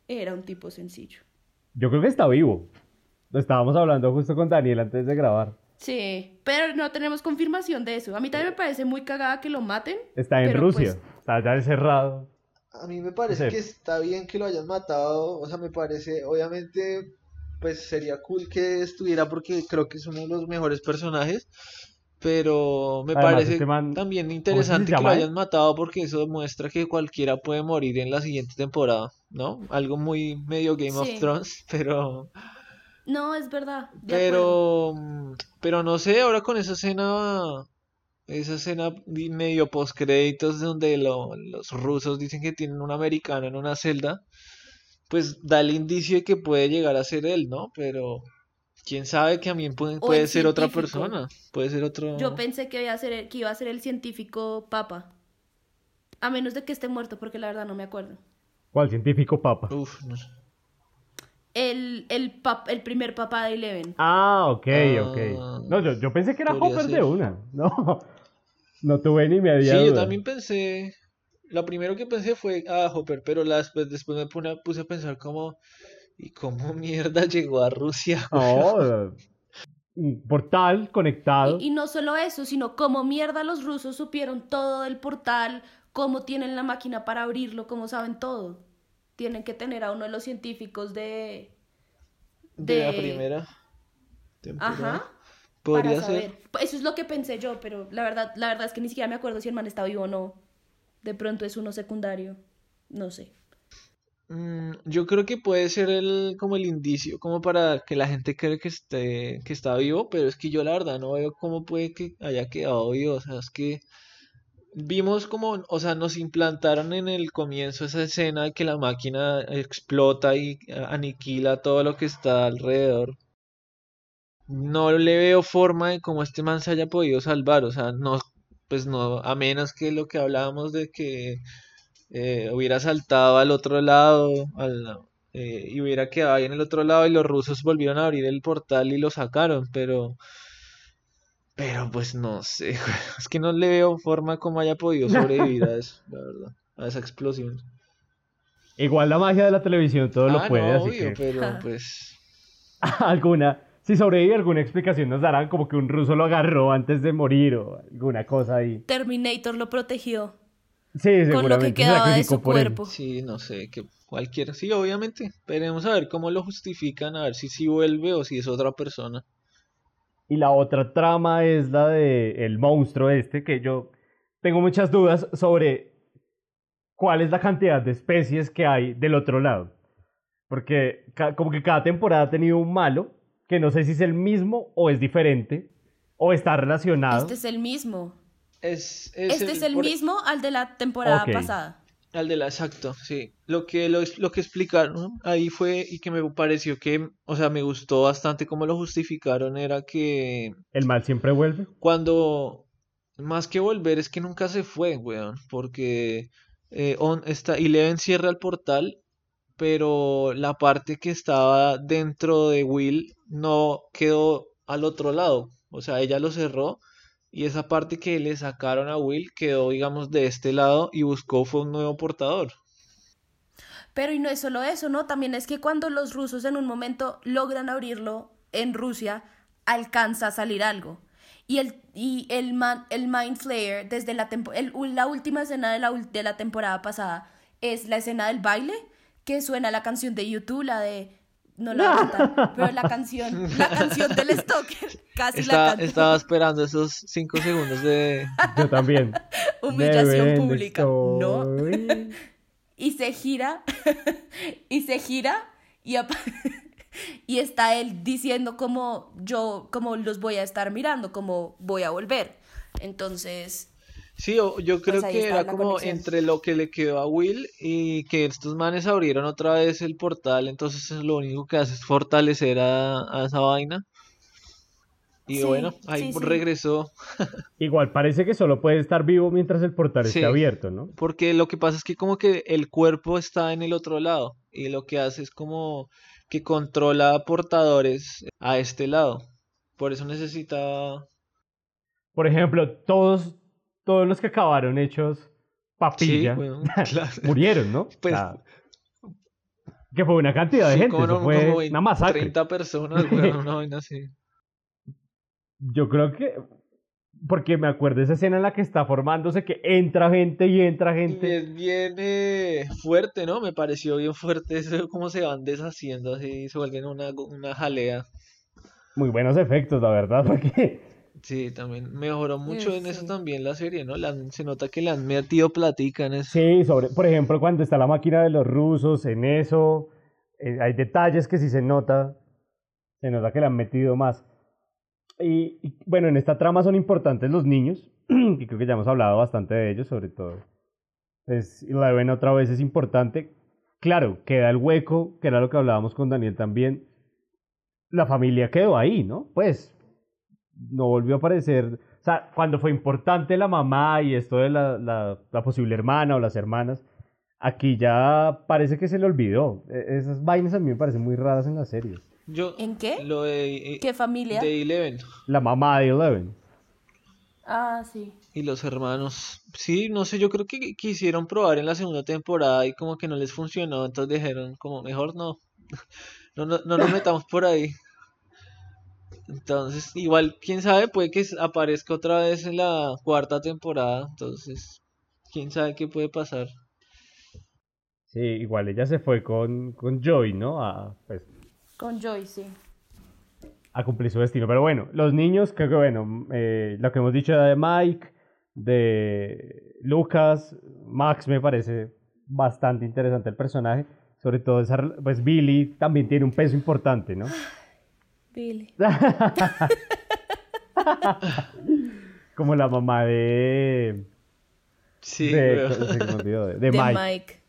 era un tipo sencillo. Yo creo que está vivo. Lo estábamos hablando justo con Daniel antes de grabar. Sí, pero no tenemos confirmación de eso. A mí también me parece muy cagada que lo maten. Está en Rusia. pues, Está ya encerrado. A mí me parece Sí. que está bien que lo hayan matado, o sea, me parece, obviamente, pues sería cool que estuviera porque creo que es uno de los mejores personajes, pero me Además, parece este man- también ¿cómo es que interesante que lo hayan matado porque eso demuestra que cualquiera puede morir en la siguiente temporada, ¿no? Algo muy medio Game of Sí. Thrones, [laughs] pero, No, es verdad. acuerdo. pero, mm, pero no sé, ahora con esa escena, esa escena di- medio post créditos donde lo- los rusos dicen que tienen un americano en una celda, pues da el indicio de que puede llegar a ser él, ¿no? Pero quién sabe que también puede, O puede el ser otra persona, puede ser otro... Yo pensé que iba, a ser el, que iba a ser el científico papa. A menos de que esté muerto, porque la verdad no me acuerdo. ¿Cuál científico papa? Uf, no sé. El, el, pap- el primer papá de Eleven. Ah, ok, ok. Ah, No, yo, yo pensé que era Hopper de una. No, no tuve ni media Sí, yo también pensé, lo primero que pensé fue, ah, Hopper, pero la, después, después me puse, a pensar como, ¿y cómo [laughs] mierda llegó a Rusia? No, [laughs] un portal conectado. Y, y no solo eso, sino cómo mierda los rusos supieron todo del portal, cómo tienen la máquina para abrirlo, cómo saben todo. Tienen que tener a uno de los científicos de... De la primera temporada. Ajá. Podría para ser. saber. Eso es lo que pensé yo, pero la verdad, la verdad es que ni siquiera me acuerdo si el man está vivo o no. De pronto es uno secundario. No sé. Mm, yo creo que puede ser el, como el indicio, como para que la gente cree que esté, que está vivo, pero es que yo la verdad no veo cómo puede que haya quedado vivo. O sea, es que vimos como, o sea, nos implantaron en el comienzo esa escena de que la máquina explota y aniquila todo lo que está alrededor. No le veo forma de cómo este man se haya podido salvar, o sea, no, pues no, a menos que lo que hablábamos de que eh, hubiera saltado al otro lado eh, y hubiera quedado ahí en el otro lado y los rusos volvieron a abrir el portal y lo sacaron, pero pero pues no sé, [laughs] es que no le veo forma como haya podido [laughs] sobrevivir a eso, la verdad, a esa explosión. Igual la magia de la televisión todo lo Ah, puede, no, así obvio, que pero [laughs] pues alguna, si sobrevive alguna explicación nos darán como que un ruso lo agarró antes de morir o alguna cosa ahí. Terminator lo protegió Sí, con lo que seguramente quedaba de su cuerpo. sí, no sé, que cualquiera, sí, obviamente, esperemos a ver cómo lo justifican, a ver si sí vuelve o si es otra persona. Y la otra trama es la de el monstruo este, que yo tengo muchas dudas sobre cuál es la cantidad de especies que hay del otro lado. Porque como que cada temporada ha tenido un malo, que no sé si es el mismo o es diferente, o está relacionado. Este es el mismo. Es, es Este el- es el por- mismo al de la temporada pasada. Al de la, exacto, sí. Lo que, lo, lo que explicaron ahí fue y que me pareció que, o sea, me gustó bastante cómo lo justificaron, era que El mal siempre vuelve. cuando, más que volver, es que nunca se fue, weón, porque eh, on, está, Eleven cierra el portal, pero la parte que estaba dentro de Will no quedó al otro lado, o sea, ella lo cerró. Y esa parte que le sacaron a Will quedó, digamos, de este lado y buscó fue un nuevo portador. Pero y no es solo eso, ¿no? También es que cuando los rusos en un momento logran abrirlo en Rusia, alcanza a salir algo. Y el, y el, man- el Mind desde la, tempo- el- la última escena de la, de la temporada pasada, es la escena del baile, que suena la canción de YouTube, la de... No la voy a cantar, pero la canción, la canción del Stalker, casi la Estaba, canto. estaba esperando esos cinco segundos de... Yo también. [laughs] Humillación pública. No. [laughs] [laughs] y se gira y se gira y, y está él diciendo como yo como los voy a estar mirando como voy a volver entonces Sí, yo creo Pues ahí que era como conexión. entre lo que le quedó a Will y que estos manes abrieron otra vez el portal, entonces lo único que hace es fortalecer a, a esa vaina. Y Sí, bueno, ahí sí, sí. regresó, Igual parece que solo puede estar vivo mientras el portal Sí. esté abierto, ¿no? porque lo que pasa es que como que el cuerpo está en el otro lado y lo que hace es como que controla portadores a este lado. Por eso necesita... Por ejemplo, todos, todos los que acabaron hechos Sí, papilla bueno, [laughs] claro. murieron, ¿no? Pues, Que fue una cantidad de Sí, gente, como eso no, fue como una masacre. 30 personas, [laughs] weón, una vaina así. Yo creo que. Porque me acuerdo de esa escena en la que está formándose que entra gente y entra Y gente. es bien eh, fuerte, ¿no? Me pareció bien fuerte eso, cómo se van deshaciendo así, se vuelven una, una jalea. Muy buenos efectos, la verdad, [laughs] porque. Sí, también mejoró mucho en eso sí. también la serie, ¿no? Han- se nota que le han metido platica en eso. Sí, sobre, por ejemplo, cuando está la máquina de los rusos, en eso, eh, hay detalles que sí se nota, se nota que le han metido más. Y, y, bueno, en esta trama son importantes los niños, [clears throat] que creo que ya hemos hablado bastante de ellos, sobre todo. Pues Eleven otra vez es importante. Claro, queda el hueco, que era lo que hablábamos con Daniel también. La familia quedó ahí, ¿no? Pues no volvió a aparecer. O sea, cuando fue importante la mamá y esto de la, la, la posible hermana o las hermanas, aquí ya parece que se le olvidó. E- Esas vainas a mí me parecen muy raras en las series. Yo, ¿En qué? lo de, eh, ¿Qué familia? de Eleven La mamá de Eleven. Ah, sí. y los hermanos. Sí, no sé, yo creo que quisieron probar en la segunda temporada y como que no les funcionó, entonces dijeron como mejor no, [laughs] no, no, no nos metamos por ahí. Entonces, igual, quién sabe, puede que aparezca otra vez en la cuarta temporada, entonces, quién sabe qué puede pasar. Sí, igual ella se fue con, con Joy, ¿no? A, pues, Con Joy, sí. a cumplir su destino. Pero bueno, los niños, creo que bueno, eh, lo que hemos dicho de Mike, de Lucas, Max me parece bastante interesante el personaje. Sobre todo, esa, pues Billy también tiene un peso importante, ¿no? [laughs] [laughs] Como la mamá de. Sí, [laughs] de, Mike. Mike.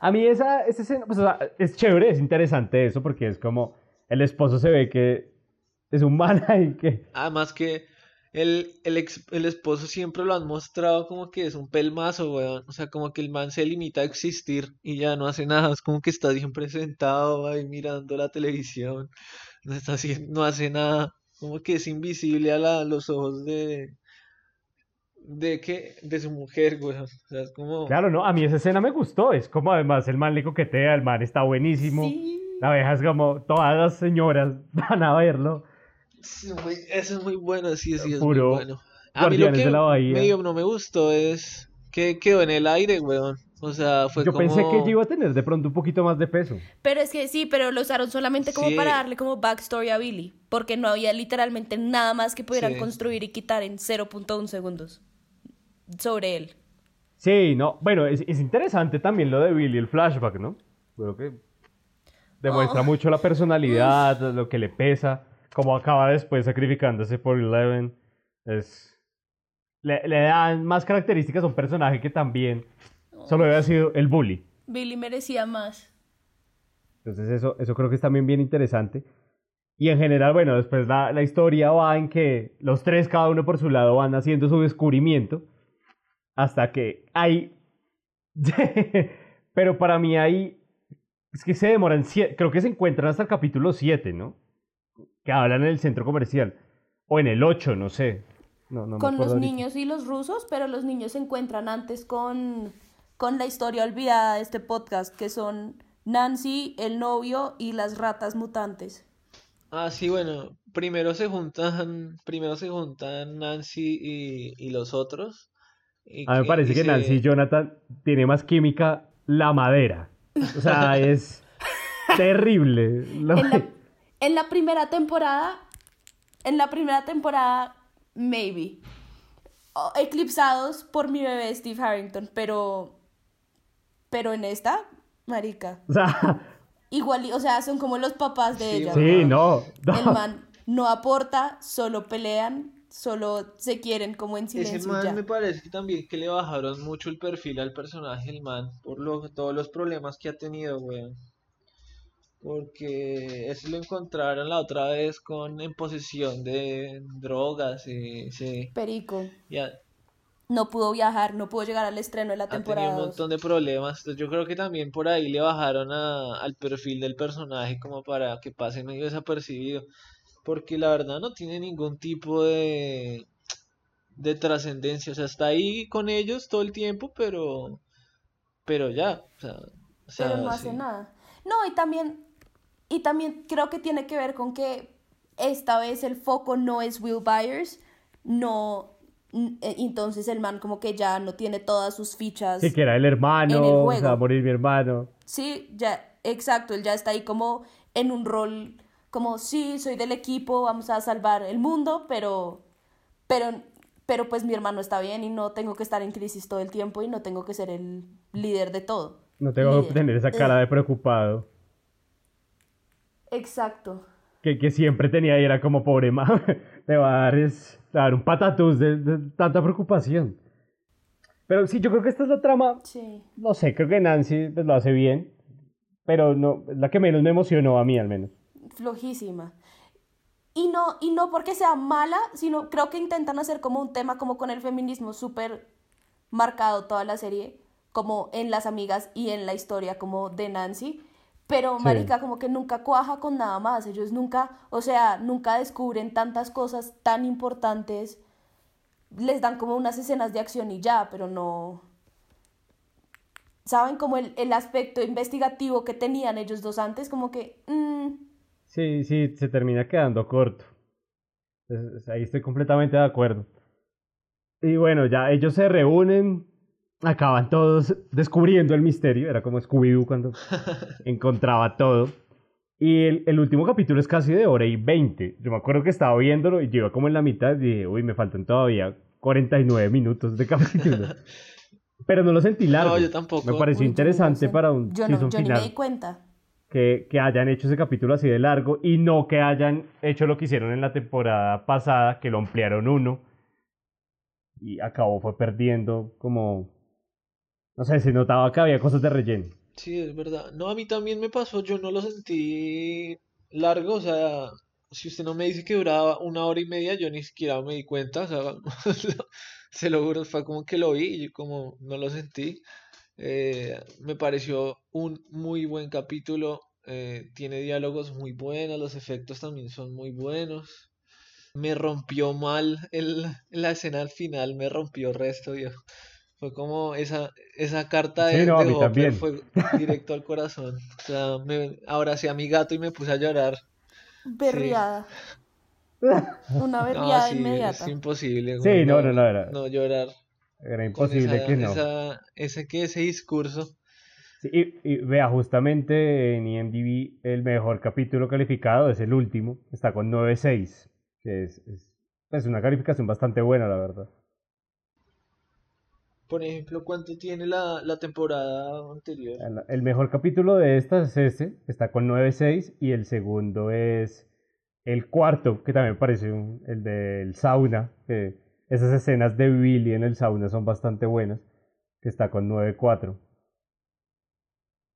A mí esa, esa escena, pues, o sea, es chévere, es interesante eso, porque es como el esposo se ve que es un man y que. Además que el, el, ex- el esposo siempre lo han mostrado como que es un pelmazo, weón. O sea, como que el man se limita a existir y ya no hace nada. Es como que está siempre sentado ahí mirando la televisión. No está haciendo, no hace nada. Como que es invisible a la- los ojos de... ¿De qué? De su mujer, weón. O sea, es como... Claro, no, a mí esa escena me gustó. Es como además el man le coquetea, el man está buenísimo. Sí. La abeja es como todas las señoras [laughs] van a verlo. Sí, muy- Eso es muy bueno, sí, sí, es Puro muy bueno. A mí lo que medio no me gustó es que quedó en el aire, weón. O sea, fue Yo como... pensé que iba a tener de pronto un poquito más de peso. Pero es que sí, pero lo usaron solamente como Sí. para darle como backstory a Billy. Porque no había literalmente nada más que pudieran Sí. construir y quitar en 0.1 segundos sobre él. Sí, no. Bueno, es, es interesante también lo de Billy, el flashback, ¿no? Creo que demuestra Oh. mucho la personalidad, [laughs] lo que le pesa, cómo acaba después sacrificándose por Eleven. Es... Le, le dan más características a un personaje que también solo había sido el bully. Billy merecía más. Entonces eso, eso creo que es también bien interesante. Y en general, bueno, después la, la historia va en que los tres, cada uno por su lado, van haciendo su descubrimiento. Hasta que hay... [laughs] Pero para mí hay... Es que se demoran... sie- Creo que se encuentran hasta el capítulo 7, ¿no? Que hablan en el centro comercial. O en el 8, no sé. No, no me con los niños y los rusos, pero los niños se encuentran antes con, con la historia olvidada de este podcast, que son Nancy, el novio y las ratas mutantes. Ah, sí, bueno, primero se juntan, [laughs] primero se juntan Nancy y, y los otros. y A mí me parece que se- Nancy y Jonathan tiene más química la madera. O sea, [laughs] es terrible. Lo- En la, [laughs] en la primera temporada, en la primera temporada, maybe. Eclipsados por mi bebé Steve Harrington, pero. Pero en esta, marica. O sea, Igual, o sea, son como los papás de Sí, ella. sí, no. no. El man no aporta, solo pelean, solo se quieren como en Ese silencio y man ya. me parece que también que le bajaron mucho el perfil al personaje, el man, por lo, todos los problemas que ha tenido, weón. Porque eso lo encontraron la otra vez con en posesión de drogas y sí, Perico. ya No pudo viajar, no pudo llegar al estreno de la ha tenido temporada. un dos. montón de problemas. Entonces yo creo que también por ahí le bajaron a- al perfil del personaje como para que pase medio desapercibido. Porque la verdad no tiene ningún tipo de, de trascendencia. O sea, está ahí con ellos todo el tiempo, pero, pero ya. O sea, o sea, pero no hace sí. nada. No, y también, y también creo que tiene que ver con que esta vez el foco no es Will Byers, no, entonces el man como que ya no tiene todas sus fichas. Sí, que era el hermano, va a morir mi hermano. Sí, ya, exacto, él ya está ahí como en un rol como sí, soy del equipo, vamos a salvar el mundo, pero, pero, pero pues mi hermano está bien y no tengo que estar en crisis todo el tiempo y no tengo que ser el líder de todo. No tengo que tener esa cara de preocupado. Exacto. Que, que siempre tenía y era como pobre ma, [laughs] te va a dar, es, dar un patatús de, tanta preocupación. Pero sí, yo creo que esta es la trama. Sí. No sé, creo que Nancy pues, lo hace bien. Pero no, la que menos me emocionó a mí al menos flojísima. Y no, y no porque sea mala, sino creo que intentan hacer como un tema como con el feminismo súper marcado toda la serie, como en Las Amigas y en la historia como de Nancy. Pero, marica, como que nunca cuaja con nada más. Ellos nunca, o sea, nunca descubren tantas cosas tan importantes. Les dan como unas escenas de acción y ya, pero no... ¿Saben? Como el, el aspecto investigativo que tenían ellos dos antes, como que... Mm, Sí, sí, se termina quedando corto. ahí estoy completamente de acuerdo. Y bueno, ya ellos se reúnen, acaban todos descubriendo el misterio, era como Scooby-Doo cuando [laughs] encontraba todo. Y el, el, último capítulo es casi de hora y 20. Yo me acuerdo que estaba viéndolo y llegó como en la mitad y dije, uy, me faltan todavía 49 minutos de capítulo. [laughs] Pero no lo sentí largo. No, yo tampoco. Me pareció interesante para un yo no, yo ni me di cuenta que, hayan hecho ese capítulo así de largo y no que hayan hecho lo que hicieron en la temporada pasada, que lo ampliaron uno y acabó fue perdiendo como, no sé, se notaba que había cosas de relleno. Sí, es verdad. No, a mí también me pasó, yo no lo sentí largo, o sea, si usted no me dice que duraba una hora y media, yo ni siquiera me di cuenta, o sea, [laughs] se lo juro, fue como que lo vi y yo como no lo sentí. Eh, me pareció un muy buen capítulo. Eh, tiene diálogos muy buenos, los efectos también son muy buenos. Me rompió mal el, la escena al final, me rompió el resto. Fue como esa, esa carta de, de fue directo al corazón. O sea, me, ahora sí a mi gato y me puse a llorar. Berriada. Una [laughs] berriada inmediata. Es imposible. Sí, no, no, no, no llorar. Era imposible que no. ese, que ese discurso. y, vea, justamente en IMDb el mejor capítulo calificado es el último, está con 9.6, que es, es, una calificación bastante buena, la verdad. Por ejemplo, ¿cuánto tiene la, la temporada anterior? El, mejor capítulo de esta es ese, está con 9.6, y el segundo es el cuarto, que también parece el del sauna, que esas escenas de Billy en el sauna son bastante buenas, que está con 9-4.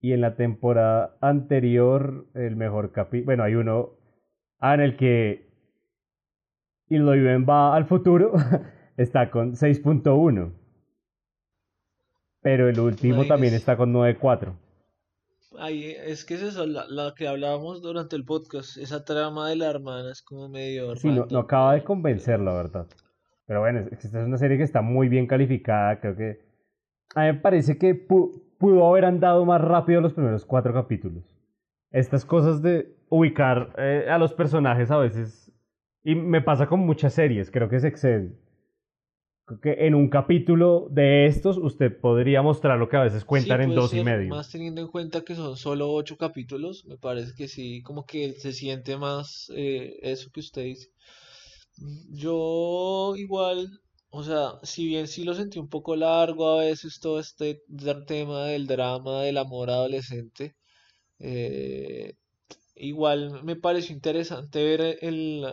Y en la temporada anterior, el mejor capítulo, bueno, hay uno ah, en el que Iloiben va al futuro, [laughs] está con 6.1. Pero el último también está con 9.4. Ay, es que es eso, la, que hablábamos durante el podcast, esa trama de la hermana es como medio... Sí, no, no acaba de convencer, la verdad. Pero bueno, esta es una serie que está muy bien calificada. Creo que. A mí me parece que pudo haber andado más rápido los primeros cuatro capítulos. Estas cosas de ubicar eh, a los personajes a veces. Y me pasa con muchas series, creo que se excede. Creo que en un capítulo de estos usted podría mostrar lo que a veces cuentan en dos y medio. Más teniendo en cuenta que son solo ocho capítulos, me parece que sí, como que se siente más eh, eso que usted dice. Yo igual, o sea, si bien sí lo sentí un poco largo a veces todo este tema del drama del amor adolescente, eh, igual me pareció interesante ver el,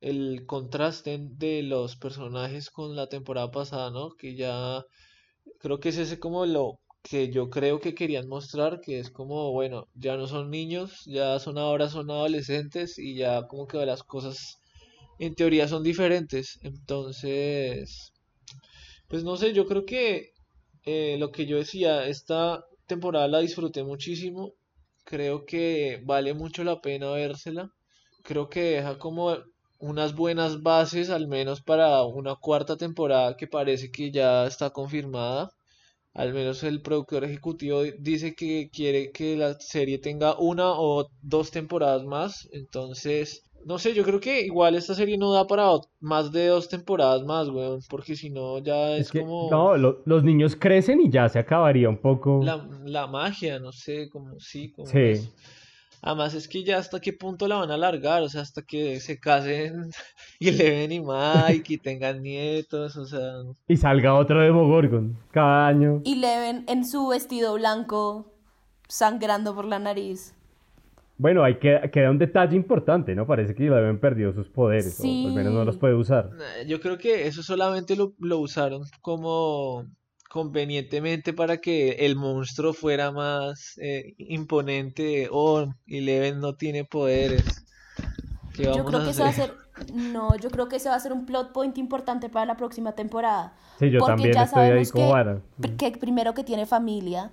el contraste de los personajes con la temporada pasada, ¿no? Que ya creo que es ese como lo que yo creo que querían mostrar, que es como, bueno, ya no son niños, ya son ahora son adolescentes y ya como que las cosas en teoría son diferentes. Entonces, pues no sé, yo creo que eh, lo que yo decía, esta temporada la disfruté muchísimo. Creo que vale mucho la pena vérsela. Creo que deja como unas buenas bases, al menos para una cuarta temporada que parece que ya está confirmada. al menos el productor ejecutivo dice que quiere que la serie tenga una o dos temporadas más. Entonces, no sé, yo creo que igual esta serie no da para más de dos temporadas más, weón, porque si no ya es, como... No, los niños crecen y ya se acabaría un poco... La, magia, no sé, como sí, como... Sí. Además es que ya hasta qué punto la van a alargar, o sea, hasta que se casen [laughs] y Leven y Mike y tengan nietos, o sea... Y salga otro Demogorgon cada año. Y Leven en su vestido blanco sangrando por la nariz. Bueno, hay que, queda un detalle importante, ¿no? Parece que Leven perdió sus poderes, o al menos no los puede usar. Yo creo que eso solamente lo, lo usaron como convenientemente para que el monstruo fuera más eh, imponente. Oh, Eleven no tiene poderes. yo creo que ese va a ser. No, yo creo que ese va a ser un plot point importante para la próxima temporada. Sí, yo también ya estoy ahí como que, que primero que tiene familia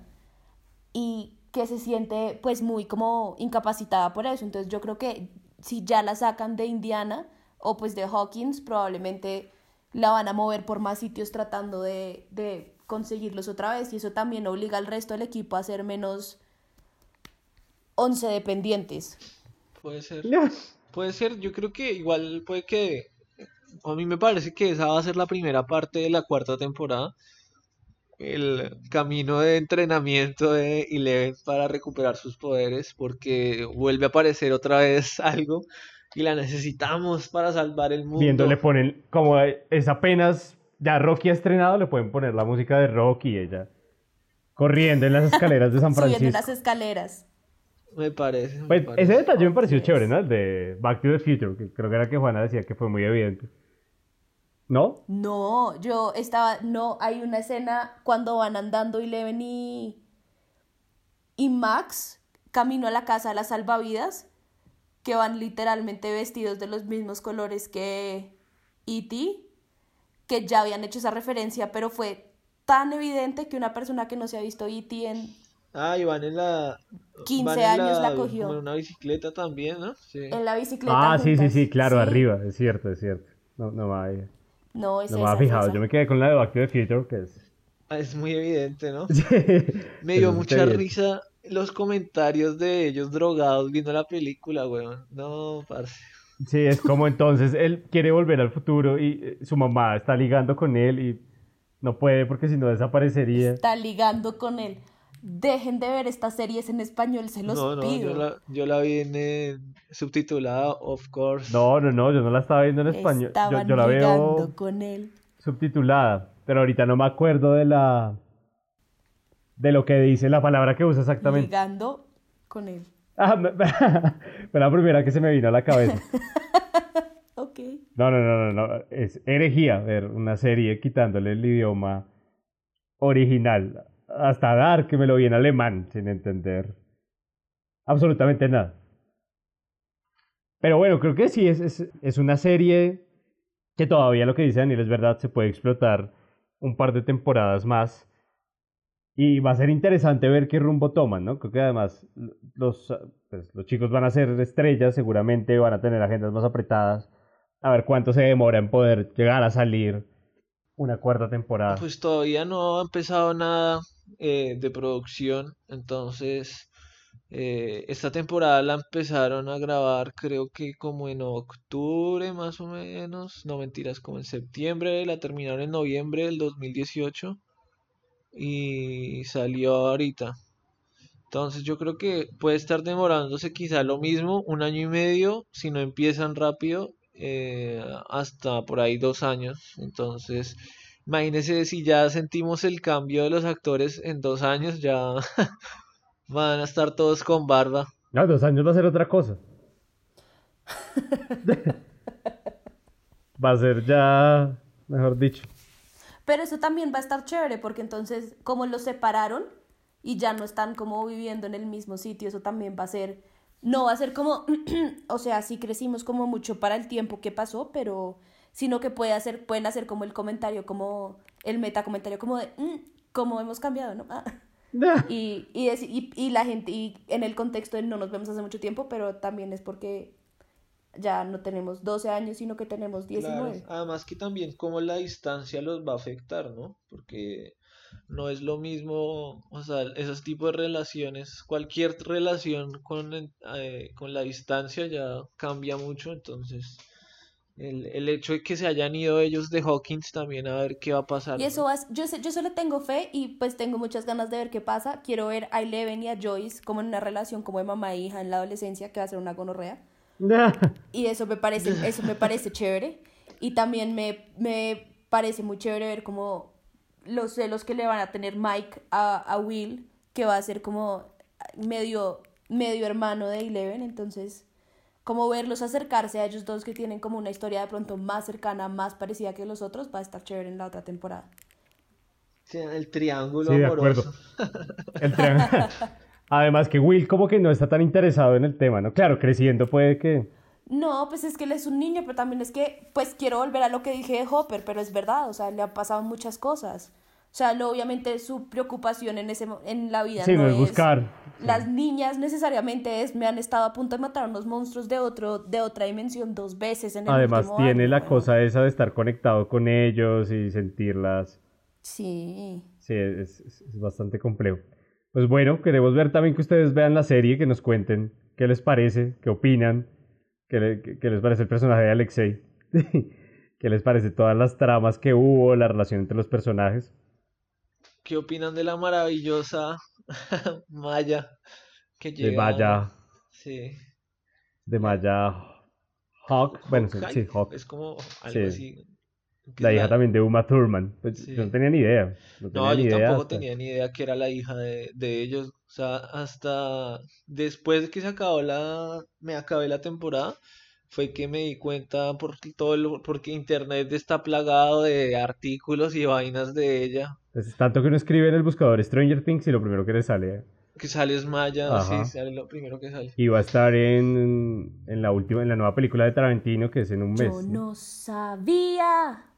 y que se siente pues muy como incapacitada por eso. Entonces yo creo que si ya la sacan de Indiana o pues de Hawkins, probablemente la van a mover por más sitios tratando de, de conseguirlos otra vez y eso también obliga al resto del equipo a ser menos 11 dependientes. Puede ser. Puede ser, yo creo que igual puede que a mí me parece que esa va a ser la primera parte de la cuarta temporada. El camino de entrenamiento de Eleven para recuperar sus poderes, porque vuelve a aparecer otra vez [laughs] algo y la necesitamos para salvar el mundo. Viendo le ponen como es apenas ya Rocky ha estrenado, le pueden poner la música de Rocky ella corriendo en las escaleras de San [laughs] Francisco. Subiendo las escaleras. Me parece. Pues, ese detalle me pareció chévere, ¿no? El de Back to the Future, que creo que era que Juana decía que fue muy evidente. ¿No? No, yo estaba. No, hay una escena cuando van andando y Leven y. y Max camino a la casa de las salvavidas, que van literalmente vestidos de los mismos colores que E.T que ya habían hecho esa referencia, pero fue tan evidente que una persona que no se ha visto E.T. en... Ah, y van en la... 15 años la, cogió. En una bicicleta también, ¿no? Sí. En la bicicleta. Ah, sí, sí, sí, claro, arriba, es cierto, es cierto. No, no me había, no, es no me había fijado, yo me quedé con la de Back to the Future, que es... Ah, es muy evidente, ¿no? [laughs] me dio mucha risa los comentarios de ellos drogados viendo la película, weón. No, parce. Sí, es como entonces él quiere volver al futuro y eh, su mamá está ligando con él y no puede porque si no desaparecería. Está ligando con él. Dejen de ver estas series en español, se los no, no, pido. Yo la, vi en subtitulada, of course. No, no, no, yo no la estaba viendo en español. yo, yo la veo con él. subtitulada, pero ahorita no me acuerdo de la de lo que dice la palabra que usa exactamente. Ligando con él. Ah, fue [laughs] la primera que se me vino a la cabeza. [laughs] ok. No, no, no, no, no. Es herejía ver una serie quitándole el idioma original. Hasta dar que me lo vi en alemán sin entender absolutamente nada. Pero bueno, creo que sí, es, es, es una serie que todavía lo que dice Daniel es verdad, se puede explotar un par de temporadas más y va a ser interesante ver qué rumbo toman, ¿no? Creo que además los, pues, los chicos van a ser estrellas, seguramente van a tener agendas más apretadas. A ver cuánto se demora en poder llegar a salir una cuarta temporada. Pues todavía no ha empezado nada eh, de producción, entonces eh, esta temporada la empezaron a grabar creo que como en octubre más o menos, no mentiras, como en septiembre, la terminaron en noviembre del 2018 y salió ahorita. Entonces yo creo que puede estar demorándose quizá lo mismo, un año y medio, si no empiezan rápido, eh, hasta por ahí dos años. Entonces, imagínense si ya sentimos el cambio de los actores en dos años, ya [laughs] van a estar todos con barba. No, dos años va a ser otra cosa. [laughs] va a ser ya, mejor dicho. Pero eso también va a estar chévere porque entonces como los separaron y ya no están como viviendo en el mismo sitio, eso también va a ser, no va a ser como, [clears throat] o sea, sí crecimos como mucho para el tiempo que pasó, pero sino que puede hacer, pueden hacer como el comentario, como el meta comentario, como de, mm, cómo hemos cambiado, ¿no? Ah. [laughs] y, y, y, y la gente, y en el contexto de no nos vemos hace mucho tiempo, pero también es porque ya no tenemos 12 años, sino que tenemos 19. Además que también como la distancia los va a afectar, ¿no? Porque no es lo mismo, o sea, esos tipos de relaciones, cualquier relación con, eh, con la distancia ya cambia mucho, entonces el, el, hecho de que se hayan ido ellos de Hawkins también a ver qué va a pasar. Y eso yo, yo solo tengo fe y pues tengo muchas ganas de ver qué pasa. Quiero ver a Eleven y a Joyce como en una relación como de mamá e hija en la adolescencia que va a ser una gonorrea. [laughs] y eso me parece, eso me parece chévere. Y también me, me parece muy chévere ver como los celos que le van a tener Mike a, a Will, que va a ser como medio, medio hermano de Eleven. Entonces como verlos acercarse a ellos dos que tienen como una historia de pronto más cercana, más parecida que los otros, va a estar chévere en la otra temporada. Sí, el triángulo sí, de acuerdo. El triángulo. [laughs] Además que Will como que no está tan interesado en el tema, ¿no? Claro, creciendo puede que... No, pues es que él es un niño, pero también es que, pues quiero volver a lo que dije de Hopper, pero es verdad, o sea, le han pasado muchas cosas. O sea, lo, obviamente su preocupación en, ese, en la vida sí, no, es buscar. Las niñas necesariamente es, me han estado a punto de matar unos monstruos de, otro, de otra dimensión dos veces en el Además tiene la cosa esa de estar conectado con ellos y sentirlas. Sí. Sí, es, es, bastante complejo. Pues bueno, queremos ver también que ustedes vean la serie, que nos cuenten qué les parece, qué opinan, qué, qué les parece el personaje de Alexei, [laughs] qué les parece todas las tramas que hubo, la relación entre los personajes. ¿Qué opinan de la maravillosa [laughs] Maya que llega? De Maya. Sí. De Maya Hawk. Bueno, sí, Hawk. Es como algo así. La hija también de Uma Thurman. Pues yo no tenía ni idea. No, yo tampoco tenía ni idea que era la hija de, de, ellos. O sea, hasta después de que se acabó la. Me acabé la temporada fue que me di cuenta por todo porque internet está plagado de artículos y vainas de ella. Es tanto que uno escribe en el buscador Stranger Things y lo primero que le sale. Que sale es Maya, sí, sale lo primero que sale. Y va a estar en, en la última, en la nueva película de Tarantino que es en un mes. Yo no sabía.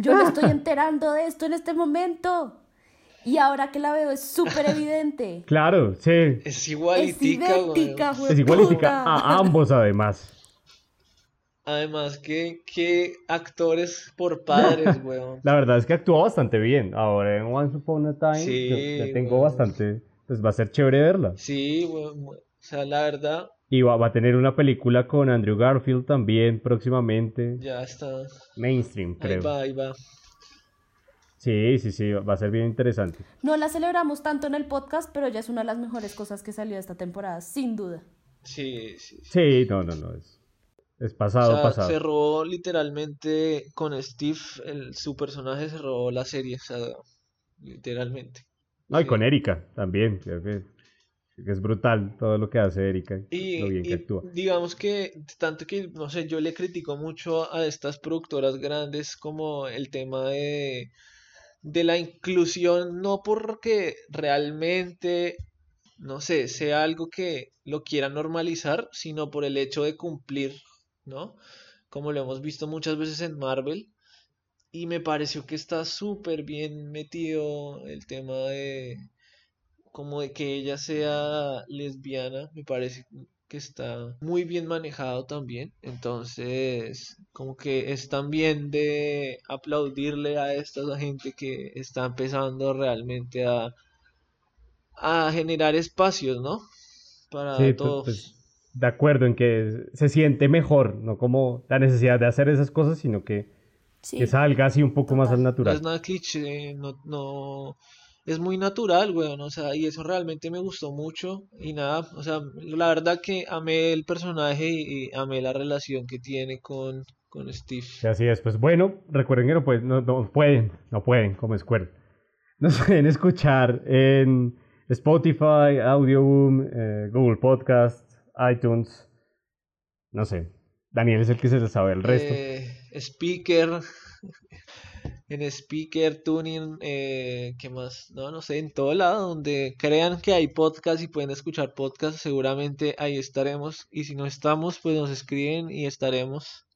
Yo me estoy [laughs] enterando de esto en este momento. Y ahora que la veo es súper evidente. Claro, sí. Es igualitica, Es idéntica, Es igualitica a ambos, además. Además, ¿qué, qué actores por padres, [laughs] weón. La verdad es que actuó bastante bien. Ahora en Once Upon a Time sí, ya tengo bastante... Pues va a ser chévere verla. Sí, weón. O sea, la verdad... Y va, va, a tener una película con Andrew Garfield también próximamente. Ya está. Mainstream, creo. Ahí va, ahí va. Sí, sí, sí, va a ser bien interesante. No la celebramos tanto en el podcast, pero ya es una de las mejores cosas que salió esta temporada, sin duda. Sí, sí. Sí, no, no, no. Es, es pasado, o sea, pasado. Se robó literalmente con Steve, el, su personaje se robó la serie, o sea, literalmente. No, y con Erika también, creo que, es brutal todo lo que hace Erika, y, lo bien que actúa. Digamos que, tanto que, no sé, yo le critico mucho a estas productoras grandes como el tema de de la inclusión, no porque realmente, no sé, sea algo que lo quiera normalizar, sino por el hecho de cumplir, ¿no? Como lo hemos visto muchas veces en Marvel. Y me pareció que está súper bien metido el tema de como de que ella sea lesbiana, me parece que está muy bien manejado también. Entonces, como que es también de aplaudirle a esta gente que está empezando realmente a, a generar espacios, ¿no? Para pues, todos. Pues, de acuerdo en que se siente mejor, no como la necesidad de hacer esas cosas, sino que, que salga así un poco más al natural. No es nada cliché, no, no, es muy natural, weón, o sea, y eso realmente me gustó mucho y nada, o sea, la verdad que amé el personaje y, amé la relación que tiene con, con Steve. así es, pues bueno, recuerden que no, pues, no, pueden, no pueden, como Square. [laughs] Nos pueden escuchar en Spotify, Audioboom, eh, Google Podcast, iTunes, no sé, Daniel es el que se sabe el resto. Eh, speaker, [laughs] en speaker, tuning, eh, ¿qué más? No, no sé, en todo lado donde crean que hay podcast y pueden escuchar podcast, seguramente ahí estaremos. Y si no estamos, pues nos escriben y estaremos.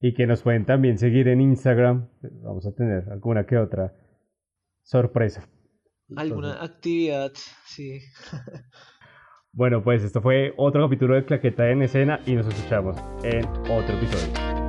Y que nos pueden también seguir en Instagram. Vamos a tener alguna que otra sorpresa. Alguna actividad, sí. bueno, pues esto fue otro capítulo de Claqueta en escena y nos escuchamos en otro episodio.